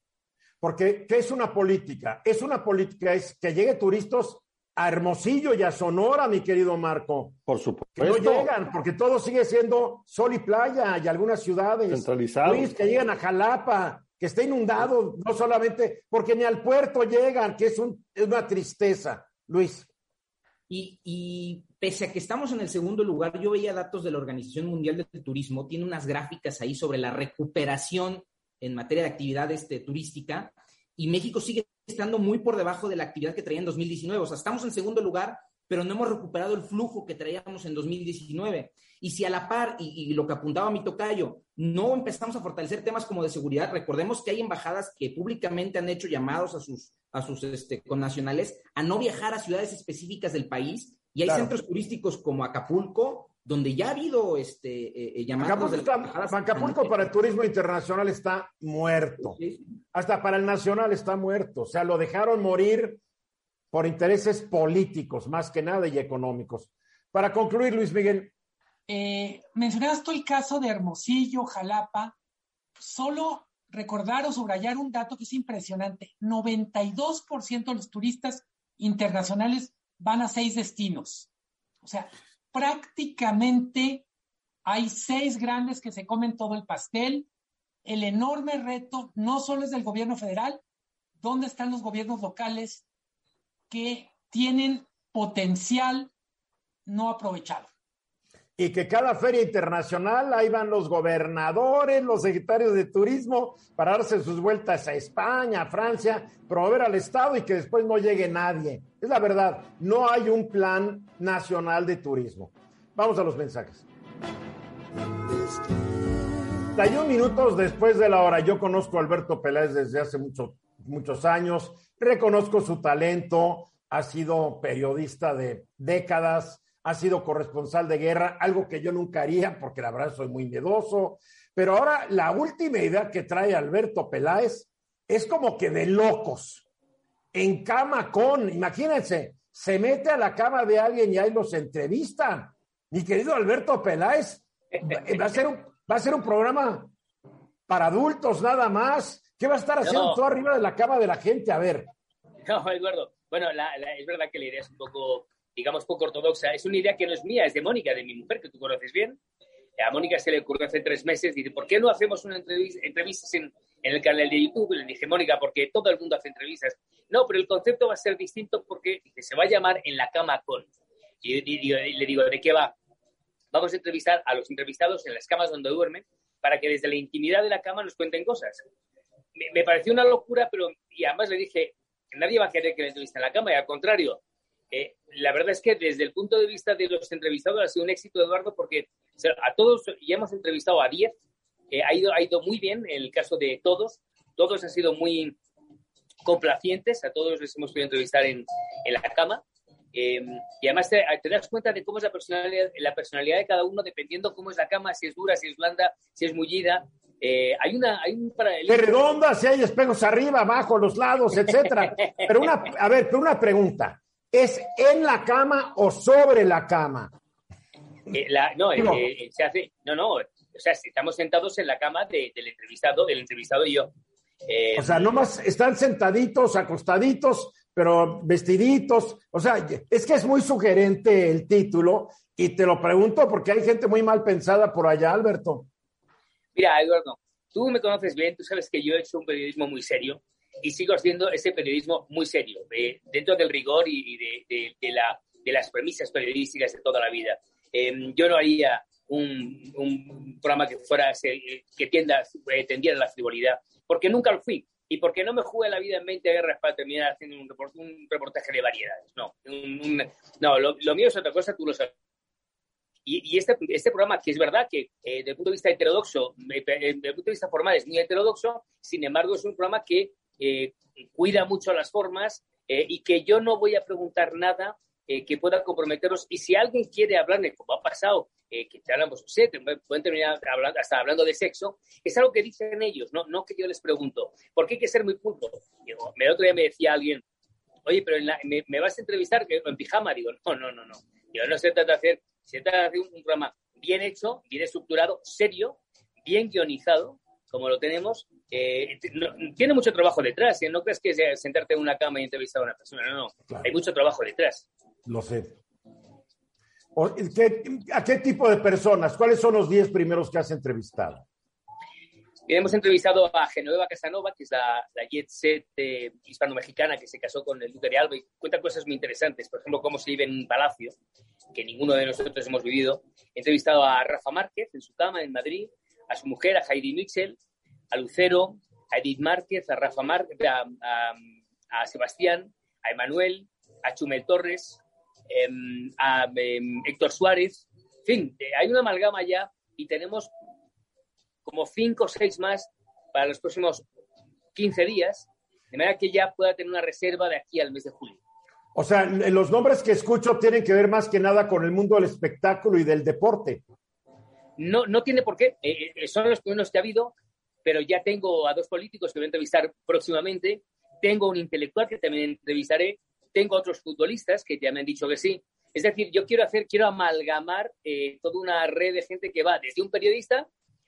Porque, ¿qué es una política? Es una política, es que llegue turistas a Hermosillo y a Sonora, mi querido Marco. Por supuesto. Que no llegan, porque todo sigue siendo sol y playa y algunas ciudades. Centralizado. Luis, que llegan a Jalapa, que está inundado, no solamente, porque ni al puerto llegan, que es, un, es una tristeza. Luis. Y, pese a que estamos en el segundo lugar, yo veía datos de la Organización Mundial del Turismo, tiene unas gráficas ahí sobre la recuperación en materia de actividad este, turística, y México sigue estando muy por debajo de la actividad que traía en 2019. O sea, estamos en segundo lugar, pero no hemos recuperado el flujo que traíamos en 2019. Y si a la par, y, y, lo que apuntaba mi tocayo, no empezamos a fortalecer temas como de seguridad, recordemos que hay embajadas que públicamente han hecho llamados a sus a sus este, connacionales a no viajar a ciudades específicas del país y hay centros turísticos como Acapulco donde ya ha habido este eh, eh llamados Acapulco, Acapulco para el turismo internacional está muerto. Hasta para el nacional está muerto. O sea, lo dejaron morir por intereses políticos, más que nada, y económicos. Para concluir, Luis Miguel. Eh, mencionaste el caso de Hermosillo, Jalapa. Solo recordar o subrayar un dato que es impresionante. 92% de los turistas internacionales van a seis destinos. O sea, prácticamente hay seis grandes que se comen todo el pastel. El enorme reto no solo es del gobierno federal, ¿dónde están los gobiernos locales que tienen potencial no aprovechado? y que cada feria internacional ahí van los gobernadores, los secretarios de turismo para darse sus vueltas a España, a Francia, promover al Estado y que después no llegue nadie. Es la verdad, no hay un plan nacional de turismo. Vamos a los mensajes. 31 minutos después de la hora, yo conozco a Alberto Peláez desde hace muchos muchos años, reconozco su talento, ha sido periodista de décadas, ha sido corresponsal de guerra, algo que yo nunca haría porque la verdad soy muy miedoso. Pero ahora la última idea que trae Alberto Peláez es como que de locos. En cama con, imagínense, se mete a la cama de alguien y ahí los entrevista. Mi querido Alberto Peláez, va a ser un, va a ser un programa para adultos nada más. ¿Qué va a estar haciendo No. todo arriba de la cama de la gente? A ver. No, Eduardo. Bueno, la- la- es verdad que la idea es un poco, digamos, poco ortodoxa. Es una idea que no es mía, es de Mónica, de mi mujer, que tú conoces bien. A Mónica se le ocurrió hace tres meses, dice, ¿por qué no hacemos una entrevista, entrevistas en, en el canal de YouTube? Le dije, Mónica, porque todo el mundo hace entrevistas. No, pero el concepto va a ser distinto porque se va a llamar En la cama con. Y- y- y le digo, ¿de qué va? Vamos a entrevistar a los entrevistados en las camas donde duermen para que desde la intimidad de la cama nos cuenten cosas. Me, pareció una locura, pero y además le dije, nadie va a querer que le entrevisten en la cama, y al contrario. eh, la verdad es que desde el punto de vista de los entrevistados ha sido un éxito, Eduardo, porque a todos, ya hemos entrevistado a 10, eh, ha, ido, ha ido muy bien en el caso de todos, todos han sido muy complacientes, a todos les hemos podido entrevistar en, en la cama. Eh, y además te, te das cuenta de cómo es la personalidad, la personalidad de cada uno, dependiendo cómo es la cama, si es dura, si es blanda, si es mullida. Eh, hay, una, hay un paralelismo. redonda, si hay espejos arriba, abajo, los lados, etcétera. Pero una, a ver, pero una pregunta. ¿Es en la cama o sobre la cama? Eh, la- no, eh, No. eh, se hace, no, no, o sea, estamos sentados en la cama de- del entrevistado, del entrevistado y yo. O sea, nomás están sentaditos, acostaditos, pero vestiditos. O sea, es que es muy sugerente el título y te lo pregunto porque hay gente muy mal pensada por allá, Alberto. Mira, Eduardo, tú me conoces bien, tú sabes que yo he hecho un periodismo muy serio y sigo haciendo ese periodismo muy serio, de- dentro del rigor y, de, la- las premisas periodísticas de toda la vida. Eh, yo no haría un, programa que fuera que tienda, eh, tendiera la frivolidad, porque nunca lo fui y porque no me jugué la vida en 20 guerras para terminar haciendo un, report- un reportaje de variedades. No, un- un- no lo, lo mío es otra cosa, tú lo sabes. Y, y este, este programa, que es verdad que eh, desde el punto de vista heterodoxo, eh, desde el punto de vista formal es muy heterodoxo, sin embargo es un programa que eh, cuida mucho las formas eh, y que yo no voy a preguntar nada eh, que pueda comprometeros. Y si alguien quiere hablarme, como ha pasado, eh, que te hablamos, sé, te pueden terminar hablando, hasta hablando de sexo, es algo que dicen ellos, no, no que yo les pregunto. Porque hay que ser muy. Digo, el otro día me decía alguien, oye, pero en la- me, me vas a entrevistar en pijama? Digo, no, no, no, no. Digo, no se trata de hacer, se trata de hacer un, un programa bien hecho, bien estructurado, serio, bien guionizado, como lo tenemos. Eh, no- tiene mucho trabajo detrás, ¿eh? no crees que sea sentarte en una cama y entrevistar a una persona, no, no. Claro. Hay mucho trabajo detrás. Lo sé. O- ¿qué- ¿A qué tipo de personas? ¿Cuáles son los 10 primeros que has entrevistado? Hemos entrevistado a Genoveva Casanova, que es la, la jet set eh, hispano-mexicana que se casó con el Duque de Alba y cuenta cosas muy interesantes. Por ejemplo, cómo se vive en un palacio, que ninguno de nosotros hemos vivido. He entrevistado a Rafa Márquez en su cama en Madrid, a su mujer, a Heidi Mitchell, a Lucero, a Edith Márquez, a Rafa Márquez, a, a- Sebastián, a Emanuel, a Chumel Torres, a em, Héctor Suárez. En fin, eh, hay una amalgama ya y tenemos como cinco o seis más para los próximos 15 días, de manera que ya pueda tener una reserva de aquí al mes de julio. O sea, los nombres que escucho tienen que ver más que nada con el mundo del espectáculo y del deporte. No, no tiene por qué, eh, eh, son los primeros que ha habido, pero ya tengo a dos políticos que voy a entrevistar próximamente, tengo un intelectual que también entrevistaré, tengo otros futbolistas que ya me han dicho que sí. Es decir, yo quiero hacer, quiero amalgamar eh, toda una red de gente que va desde un periodista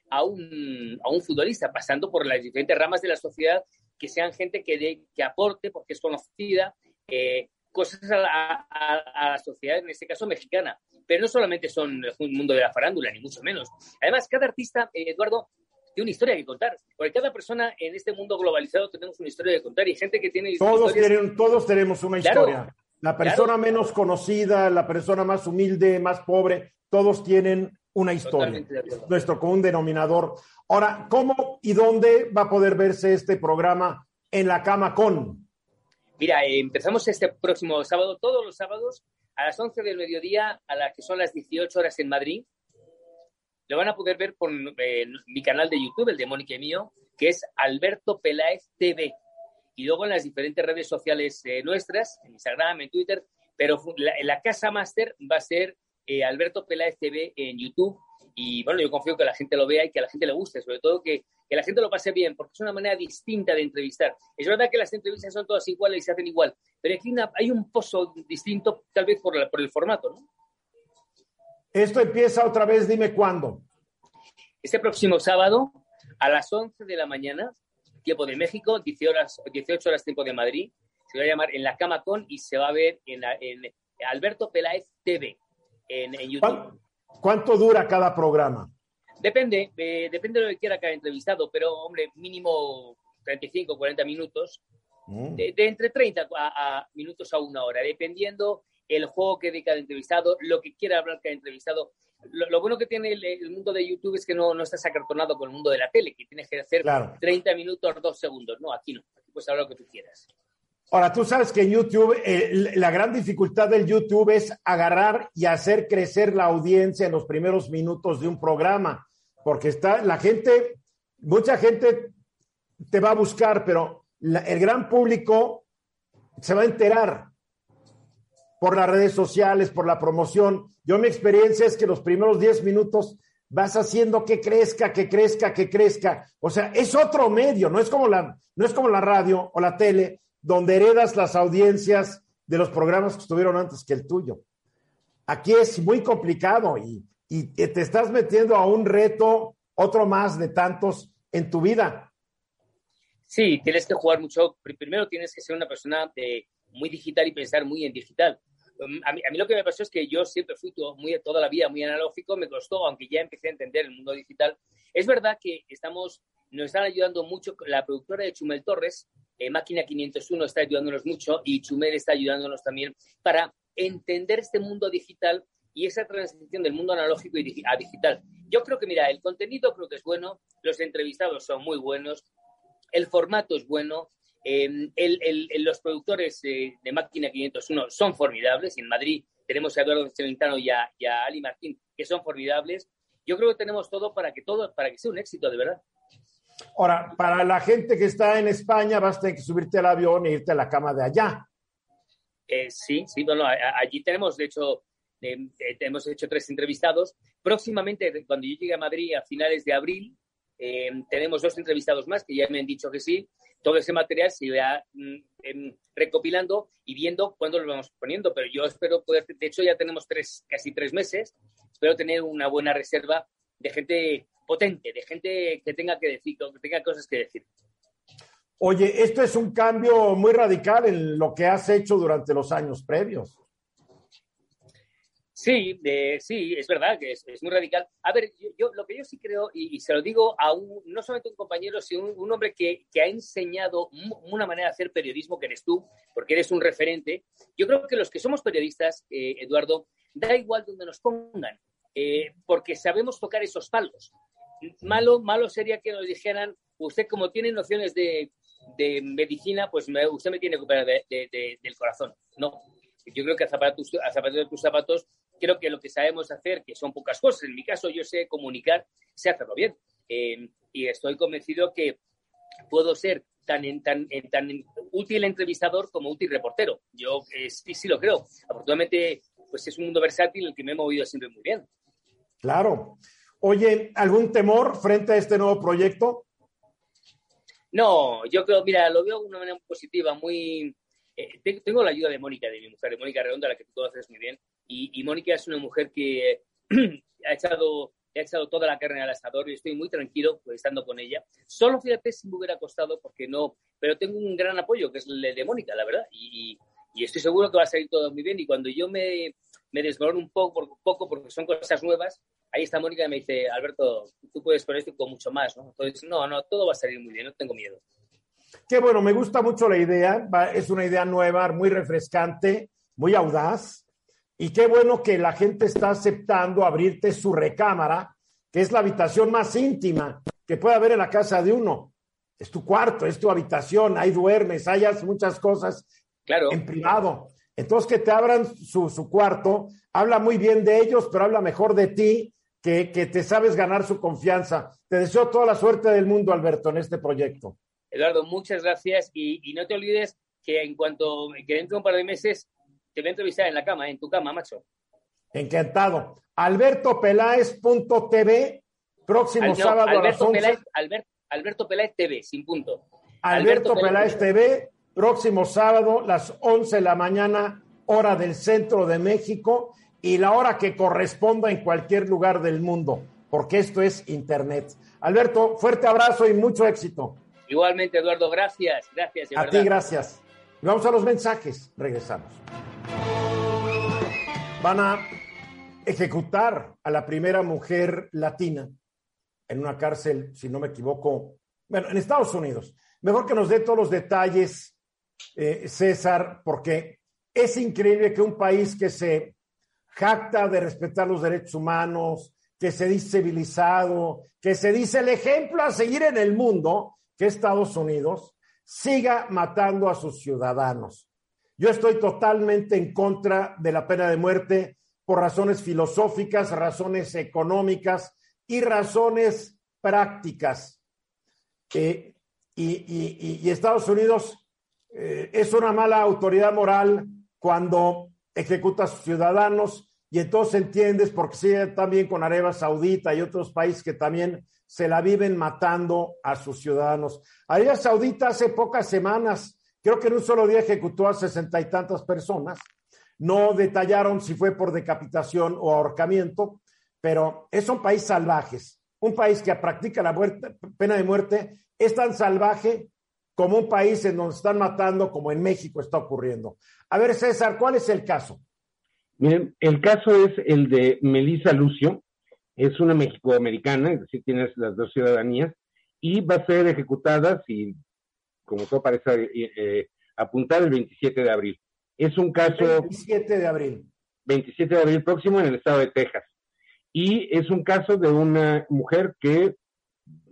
a un, a un futbolista, pasando por las diferentes ramas de la sociedad, que sean gente que, de, que aporte, porque es conocida, eh, cosas a la, sociedad, en este caso mexicana. Pero no solamente son un mundo de la farándula, ni mucho menos. Además, cada artista, eh, Eduardo, tiene una historia que contar. Porque cada persona en este mundo globalizado tenemos una historia que contar y gente que tiene Todos, tienen, todos tenemos una Claro. historia. La persona menos conocida, la persona más humilde, más pobre, todos tienen una historia. Nuestro común denominador. Ahora, ¿cómo y dónde va a poder verse este programa en la cama con? Mira, eh, empezamos este próximo sábado, todos los sábados, a las 11 del mediodía, a las que son las 18 horas en Madrid. Lo van a poder ver por eh, mi canal de YouTube, el de Mónica y mío, que es Alberto Peláez TV. Y luego en las diferentes redes sociales eh, nuestras, en Instagram, en Twitter, pero la, la casa máster va a ser eh, Alberto Peláez TV en YouTube. Y bueno, yo confío que la gente lo vea y que a la gente le guste, sobre todo que, que la gente lo pase bien, porque es una manera distinta de entrevistar. Es verdad que las entrevistas son todas iguales y se hacen igual, pero aquí una- hay un pozo distinto, tal vez por, la- por el formato, ¿no? Esto empieza otra vez, dime cuándo. Este próximo sábado a las 11 de la mañana, tiempo de México, 18 horas, 18 horas tiempo de Madrid. Se va a llamar En la Cama Con y se va a ver en, en Alberto Peláez TV en, YouTube. ¿Cuánto dura cada programa? Depende, eh, depende de lo que quiera cada entrevistado, pero hombre, mínimo 35, 40 minutos, mm. de, entre 30 a, minutos a una hora, dependiendo el juego que dé cada entrevistado, lo que quiera hablar cada entrevistado. Lo, bueno que tiene el, mundo de YouTube es que no, no estás acartonado con el mundo de la tele, que tienes que hacer 30 minutos, 2 segundos. No, aquí no, aquí puedes hablar lo que tú quieras. Ahora, tú sabes que en YouTube, eh, la gran dificultad del YouTube es agarrar y hacer crecer la audiencia en los primeros minutos de un programa, porque está la gente, mucha gente te va a buscar, pero el gran público se va a enterar por las redes sociales, por la promoción. Yo mi experiencia es que los primeros 10 minutos vas haciendo que crezca, que crezca, que crezca. O sea, es otro medio, no es como la, no es como la radio o la tele, donde heredas las audiencias de los programas que estuvieron antes que el tuyo. Aquí es muy complicado y, te estás metiendo a un reto, otro más de tantos en tu vida. Sí, tienes que jugar mucho. Primero tienes que ser una persona muy digital y pensar muy en digital. Um, a mí, a mí, lo que me pasó es que yo siempre fui todo, muy, toda la vida muy analógico, me costó, aunque ya empecé a entender el mundo digital. Es verdad que estamos, nos están ayudando mucho, la productora de Chumel Torres eh, Máquina 501 está ayudándonos mucho y Chumel está ayudándonos también para entender este mundo digital y esa transición del mundo analógico a digital. Yo creo que, mira, el contenido creo que es bueno, los entrevistados son muy buenos, el formato es bueno, em, los productores de Máquina 501 son formidables. En Madrid tenemos a Eduardo Celentano y a, y a Ali Martín, que son formidables. Yo creo que tenemos todo para que todo, para que sea un éxito, de verdad. Ahora, para la gente que está en España, vas a tener que subirte al avión e irte a la cama de allá. Eh, sí, sí, bueno, allí tenemos, de hecho, eh, eh, hemos hecho tres entrevistados. Próximamente, cuando yo llegue a Madrid a finales de abril, tenemos dos entrevistados más que ya me han dicho que sí. Todo ese material se irá mm, em, recopilando y viendo cuándo lo vamos poniendo. Pero yo espero poder, de hecho ya tenemos tres, casi tres meses, espero tener una buena reserva de gente potente, de gente que tenga que decir, que tenga cosas que decir. Oye, esto es un cambio muy radical en lo que has hecho durante los años previos. Sí, sí, es verdad que es, muy radical. A ver, yo, lo que yo sí creo, y, se lo digo a un, no solamente un compañero, sino un, hombre que, ha enseñado una manera de hacer periodismo, que eres tú, porque eres un referente. Yo creo que los que somos periodistas, eh, Eduardo, da igual donde nos pongan, eh, porque sabemos tocar esos palos. Malo, malo sería que nos dijeran, usted como tiene nociones de, medicina, pues usted me tiene que operar del corazón. No, yo creo que a zapatos, de tus zapatos, creo que lo que sabemos hacer, que son pocas cosas, en mi caso yo sé comunicar, sé hacerlo bien. Eh, y estoy convencido que puedo ser tan, tan, tan útil entrevistador como útil reportero. Yo eh, sí, sí lo creo. Afortunadamente, pues es un mundo versátil en el que me he movido siempre muy bien. Claro. Oye, ¿algún temor frente a este nuevo proyecto? No, yo creo, mira, lo veo de una manera positiva, muy... Eh, tengo la ayuda de Mónica, de mi mujer, de Mónica Redonda, la que tú conoces muy bien, y, Mónica es una mujer que ha echado ha echado toda la carne al asador y estoy muy tranquilo pues, estando con ella. Solo fíjate si me hubiera costado porque no, pero tengo un gran apoyo que es el de Mónica, la verdad, y, y, estoy seguro que va a salir todo muy bien y cuando yo me, me desmorono un poco, poco porque son cosas nuevas, ahí está Mónica y me dice, Alberto, tú puedes con esto y con mucho más, ¿no? Entonces, no, no, todo va a salir muy bien, no tengo miedo. Qué bueno, me gusta mucho la idea, es una idea nueva, muy refrescante, muy audaz, y qué bueno que la gente está aceptando abrirte su recámara, que es la habitación más íntima que puede haber en la casa de uno. Es tu cuarto, es tu habitación, ahí duermes, hay muchas cosas claro. en privado. Entonces, que te abran su, su cuarto, habla muy bien de ellos, pero habla mejor de ti que, te sabes ganar su confianza. Te deseo toda la suerte del mundo, Alberto, en este proyecto. Eduardo, muchas gracias y, no te olvides que en cuanto que dentro de un par de meses te voy a entrevistar en la cama, en tu cama, macho. Encantado. AlbertoPeláez.tv, próximo sábado Alberto a las 11. Alberto Peláez TV, sin punto. Alberto, Alberto Peláez TV, próximo sábado, las 11 de la mañana, hora del centro de México y la hora que corresponda en cualquier lugar del mundo. porque esto es Internet. Alberto, fuerte abrazo y mucho éxito. Igualmente, Eduardo, gracias. Gracias. a ti, gracias. vamos a los mensajes. Regresamos. Van a ejecutar a la primera mujer latina en una cárcel, si no me equivoco, bueno, en Estados Unidos. Mejor que nos dé todos los detalles, eh, César, porque es increíble que un país que se jacta de respetar los derechos humanos, que se dice civilizado, que se dice el ejemplo a seguir en el mundo, que Estados Unidos, siga matando a sus ciudadanos. Yo estoy totalmente en contra de la pena de muerte por razones filosóficas, razones económicas y razones prácticas. Eh, y, Estados Unidos eh, es una mala autoridad moral cuando ejecuta a sus ciudadanos y entonces entiendes porque sigue también con Arabia Saudita y otros países que también se la viven matando a sus ciudadanos. Arabia Saudita hace pocas semanas, creo que en un solo día ejecutó a sesenta y tantas personas. No detallaron si fue por decapitación o ahorcamiento, pero es un país salvajes. Un país que practica la pena de muerte es tan salvaje como un país en donde están matando, como en México está ocurriendo. A ver, César, ¿cuál es el caso? Miren, el caso es el de Melissa Lucio, es una mexicoamericana, es decir, tiene las dos ciudadanías, y va a ser ejecutada, si, como todo parece eh, eh, apuntar, el 27 de abril. Es un caso... 27 de abril. 27 de abril próximo en el estado de Texas. Y es un caso de una mujer que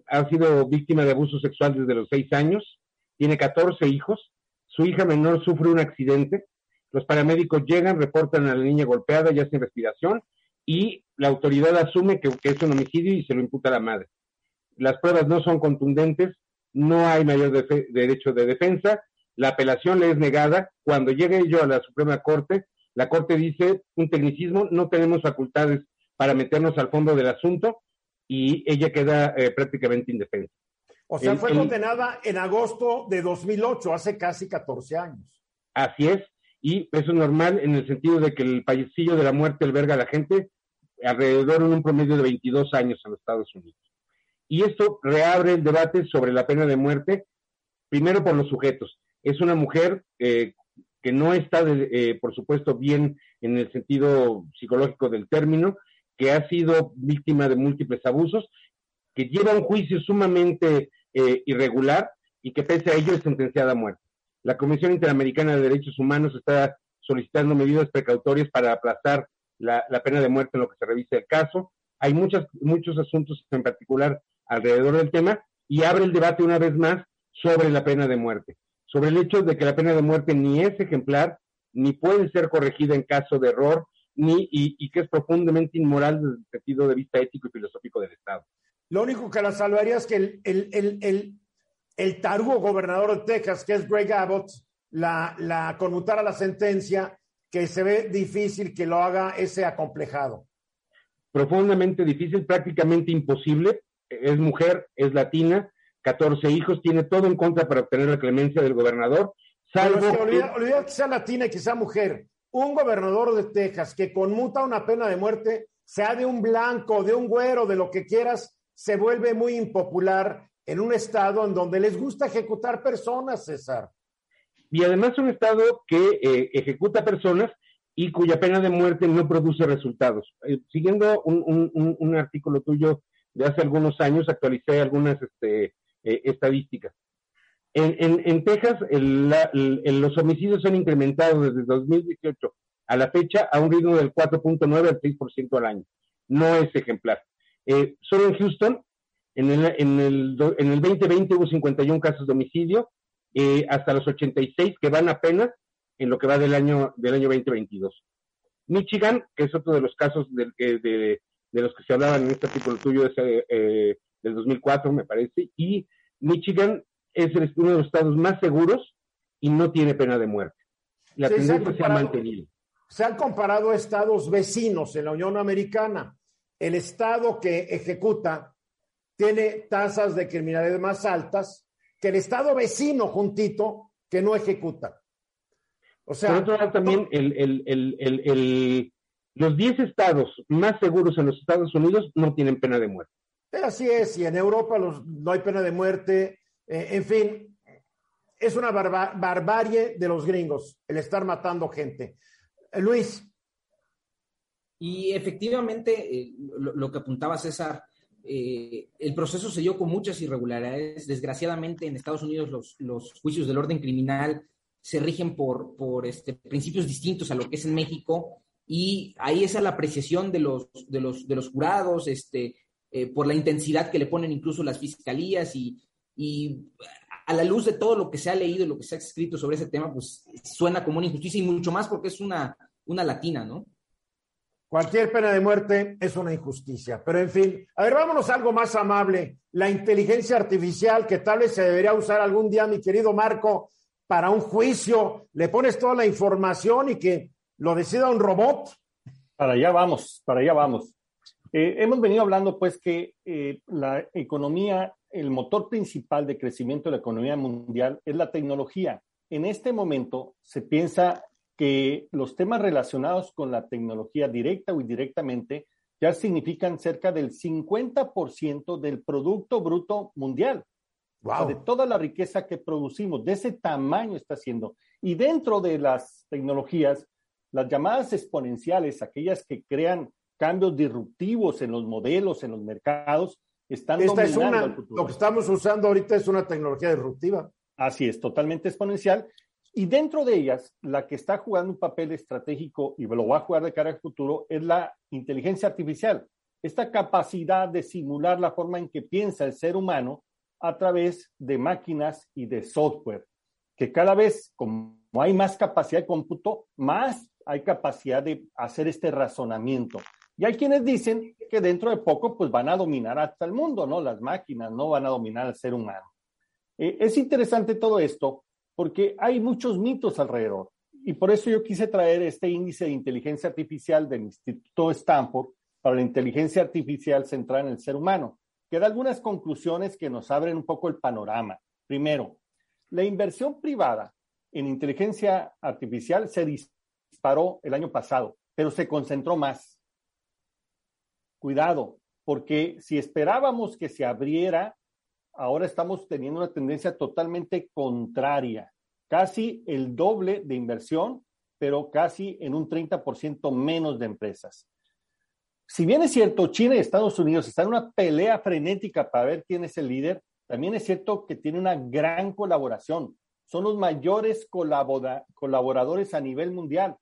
ha sido víctima de abuso sexual desde los seis años, tiene 14 hijos, su hija menor sufre un accidente, los paramédicos llegan, reportan a la niña golpeada, ya sin respiración, y la autoridad asume que, es un homicidio y se lo imputa a la madre. Las pruebas no son contundentes, no hay mayor derecho de defensa, la apelación le es negada. Cuando llegue ello a la Suprema Corte, la Corte dice un tecnicismo, no tenemos facultades para meternos al fondo del asunto y ella queda eh, prácticamente indefensa. O sea, fue condenada en agosto de 2008, hace casi 14 años. Así es, y eso es normal en el sentido de que el paísillo de la muerte alberga a la gente alrededor de un promedio de 22 años en los Estados Unidos. Y esto reabre el debate sobre la pena de muerte, primero por los sujetos. Es una mujer eh, que no está, eh, por supuesto, bien en el sentido psicológico del término, que ha sido víctima de múltiples abusos, que lleva un juicio sumamente eh, irregular y que pese a ello es sentenciada a muerte. La Comisión Interamericana de Derechos Humanos está solicitando medidas precautorias para aplazar la, pena de muerte en lo que se revisa el caso. Hay muchas, muchos asuntos en particular alrededor del tema y abre el debate una vez más sobre la pena de muerte, sobre el hecho de que la pena de muerte ni es ejemplar, ni puede ser corregida en caso de error, ni, y, que es profundamente inmoral desde el sentido de vista ético y filosófico del Estado. Lo único que la salvaría es que el, el, el, el tarugo gobernador de Texas, que es Greg Abbott, la, la conmutara la sentencia, que se ve difícil que lo haga ese acomplejado. Profundamente difícil, prácticamente imposible. Es mujer, es latina, 14 hijos, tiene todo en contra para obtener la clemencia del gobernador. Salvo olvida, que sea latina y que sea mujer. Un gobernador de Texas que conmuta una pena de muerte, sea de un blanco, de un güero, de lo que quieras, se vuelve muy impopular en un estado en donde les gusta ejecutar personas, César. Y además un estado que eh, ejecuta personas y cuya pena de muerte no produce resultados. Eh, siguiendo un, artículo tuyo de hace algunos años, actualicé algunas este, eh, estadísticas. En, Texas, los homicidios han incrementado desde 2018 a la fecha a un ritmo del 4.9 al 6% al año. No es ejemplar. solo en Houston en el, en el, en el 2020 hubo 51 casos de homicidio, eh, hasta los 86 que van apenas en lo que va del año, del año 2022. Michigan, que es otro de los casos del que, de, de, los que se hablaban en este artículo tuyo ese, eh, del 2004, me parece, y Michigan es uno de los estados más seguros y no tiene pena de muerte. La tendencia se ha mantenido. Se han comparado estados vecinos en la Unión Americana. El estado que ejecuta tiene tasas de criminalidad más altas que el estado vecino juntito que no ejecuta. O sea, Por otro lado, también el, el, el, Los 10 estados más seguros en los Estados Unidos no tienen pena de muerte. Así es, y en Europa los, no hay pena de muerte. Eh, en fin, es una barbarie de los gringos el estar matando gente. Eh, Luis. Y efectivamente, eh, lo, que apuntaba César, el proceso se dio con muchas irregularidades. Desgraciadamente, en Estados Unidos los, los juicios del orden criminal se rigen por, por este, principios distintos a lo que es en México y ahí esa es la apreciación de los, de los, de los jurados, este, eh, por la intensidad que le ponen incluso las fiscalías y, y, a la luz de todo lo que se ha leído y lo que se ha escrito sobre ese tema, pues suena como una injusticia y mucho más porque es una, una latina, ¿no? Cualquier pena de muerte es una injusticia. Pero en fin, a ver, vámonos a algo más amable. La inteligencia artificial que tal vez se debería usar algún día, mi querido Marco, para un juicio. Le pones toda la información y que lo decida un robot. Para allá vamos, para allá vamos. Eh, hemos venido hablando pues que eh, la economía, el motor principal de crecimiento de la economía mundial es la tecnología. En este momento se piensa que los temas relacionados con la tecnología directa o indirectamente ya significan cerca del 50% del Producto Bruto Mundial. de toda la riqueza que producimos, de ese tamaño está siendo. Y dentro de las tecnologías, las llamadas exponenciales, aquellas que crean cambios disruptivos en los modelos, en los mercados, están Esta es una, Lo que estamos usando ahorita es una tecnología disruptiva. Así es, totalmente exponencial. Y dentro de ellas, la que está jugando un papel estratégico y lo va a jugar de cara al futuro es la inteligencia artificial. Esta capacidad de simular la forma en que piensa el ser humano a través de máquinas y de software, que cada vez, como hay más capacidad de cómputo, más hay capacidad de hacer este razonamiento. Y hay quienes dicen que dentro de poco pues van a dominar hasta el mundo, ¿no? Las máquinas no van a dominar al ser humano. Eh, es interesante todo esto porque hay muchos mitos alrededor y por eso yo quise traer este índice de inteligencia artificial del Instituto Stanford para la inteligencia artificial centrada en el ser humano, que da algunas conclusiones que nos abren un poco el panorama. Primero, la inversión privada en inteligencia artificial se disparó el año pasado, pero se concentró más. Cuidado, porque si esperábamos que se abriera, ahora estamos teniendo una tendencia totalmente contraria, casi el doble de inversión, pero casi en un 30% menos de empresas. Si bien es cierto, China y Estados Unidos están en una pelea frenética para ver quién es el líder, también es cierto que tiene una gran colaboración. Son los mayores colaboradores a nivel mundial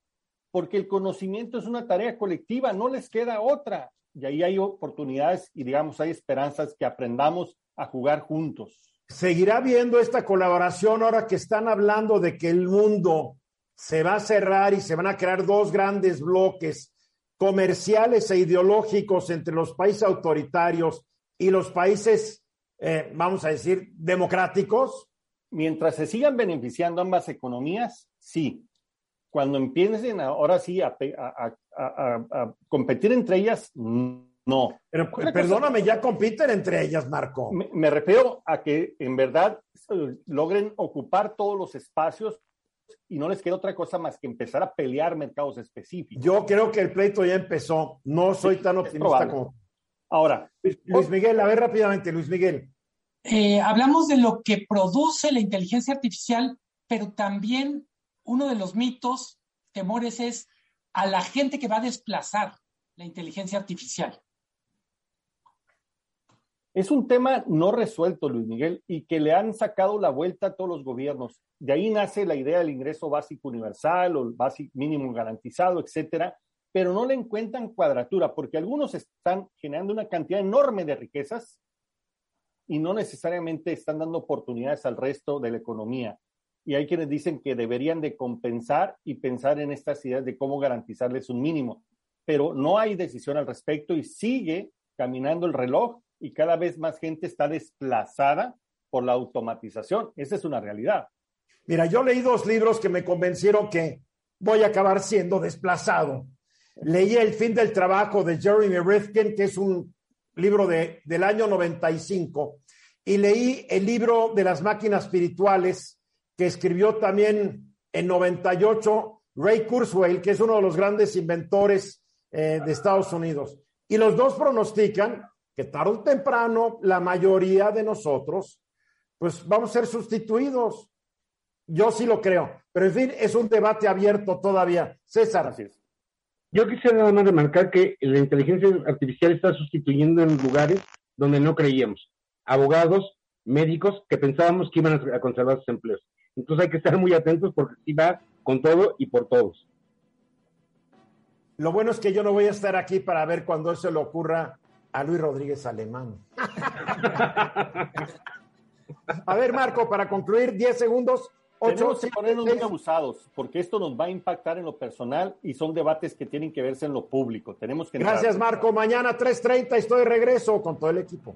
porque el conocimiento es una tarea colectiva, no les queda otra. Y ahí hay oportunidades y digamos hay esperanzas que aprendamos a jugar juntos. ¿Seguirá viendo esta colaboración ahora que están hablando de que el mundo se va a cerrar y se van a crear dos grandes bloques comerciales e ideológicos entre los países autoritarios y los países, eh, vamos a decir, democráticos? Mientras se sigan beneficiando ambas economías, sí, cuando empiecen ahora sí a, competir entre ellas, no. Pero perdóname, ya compiten entre ellas, Marco. Me, refiero a que en verdad logren ocupar todos los espacios y no les queda otra cosa más que empezar a pelear mercados específicos. Yo creo que el pleito ya empezó. No soy tan optimista como. Ahora, Luis, Miguel, a ver rápidamente, Luis Miguel. Eh, hablamos de lo que produce la inteligencia artificial, pero también uno de los mitos, temores es a la gente que va a desplazar la inteligencia artificial. Es un tema no resuelto, Luis Miguel, y que le han sacado la vuelta a todos los gobiernos. De ahí nace la idea del ingreso básico universal o el básico mínimo garantizado, etcétera, pero no le encuentran cuadratura, porque algunos están generando una cantidad enorme de riquezas y no necesariamente están dando oportunidades al resto de la economía y hay quienes dicen que deberían de compensar y pensar en estas ideas de cómo garantizarles un mínimo, pero no hay decisión al respecto y sigue caminando el reloj y cada vez más gente está desplazada por la automatización. Esa es una realidad. Mira, yo leí dos libros que me convencieron que voy a acabar siendo desplazado. Leí El fin del trabajo de Jeremy Rifkin, que es un libro de, del año 95, y leí el libro de las máquinas espirituales que escribió también en 98 Ray Kurzweil, que es uno de los grandes inventores eh, de Estados Unidos. Y los dos pronostican que tarde o temprano la mayoría de nosotros, pues vamos a ser sustituidos. Yo sí lo creo, pero en fin, es un debate abierto todavía. César. Yo quisiera nada más remarcar que la inteligencia artificial está sustituyendo en lugares donde no creíamos. Abogados, médicos que pensábamos que iban a conservar sus empleos. Entonces hay que estar muy atentos porque sí va con todo y por todos. Lo bueno es que yo no voy a estar aquí para ver cuando eso le ocurra a Luis Rodríguez Alemán. a ver, Marco, para concluir, 10 segundos. Tenemos que ponernos muy abusados, porque esto nos va a impactar en lo personal y son debates que tienen que verse en lo público. Tenemos que Gracias, Marco. Mañana 3.30 estoy de regreso con todo el equipo.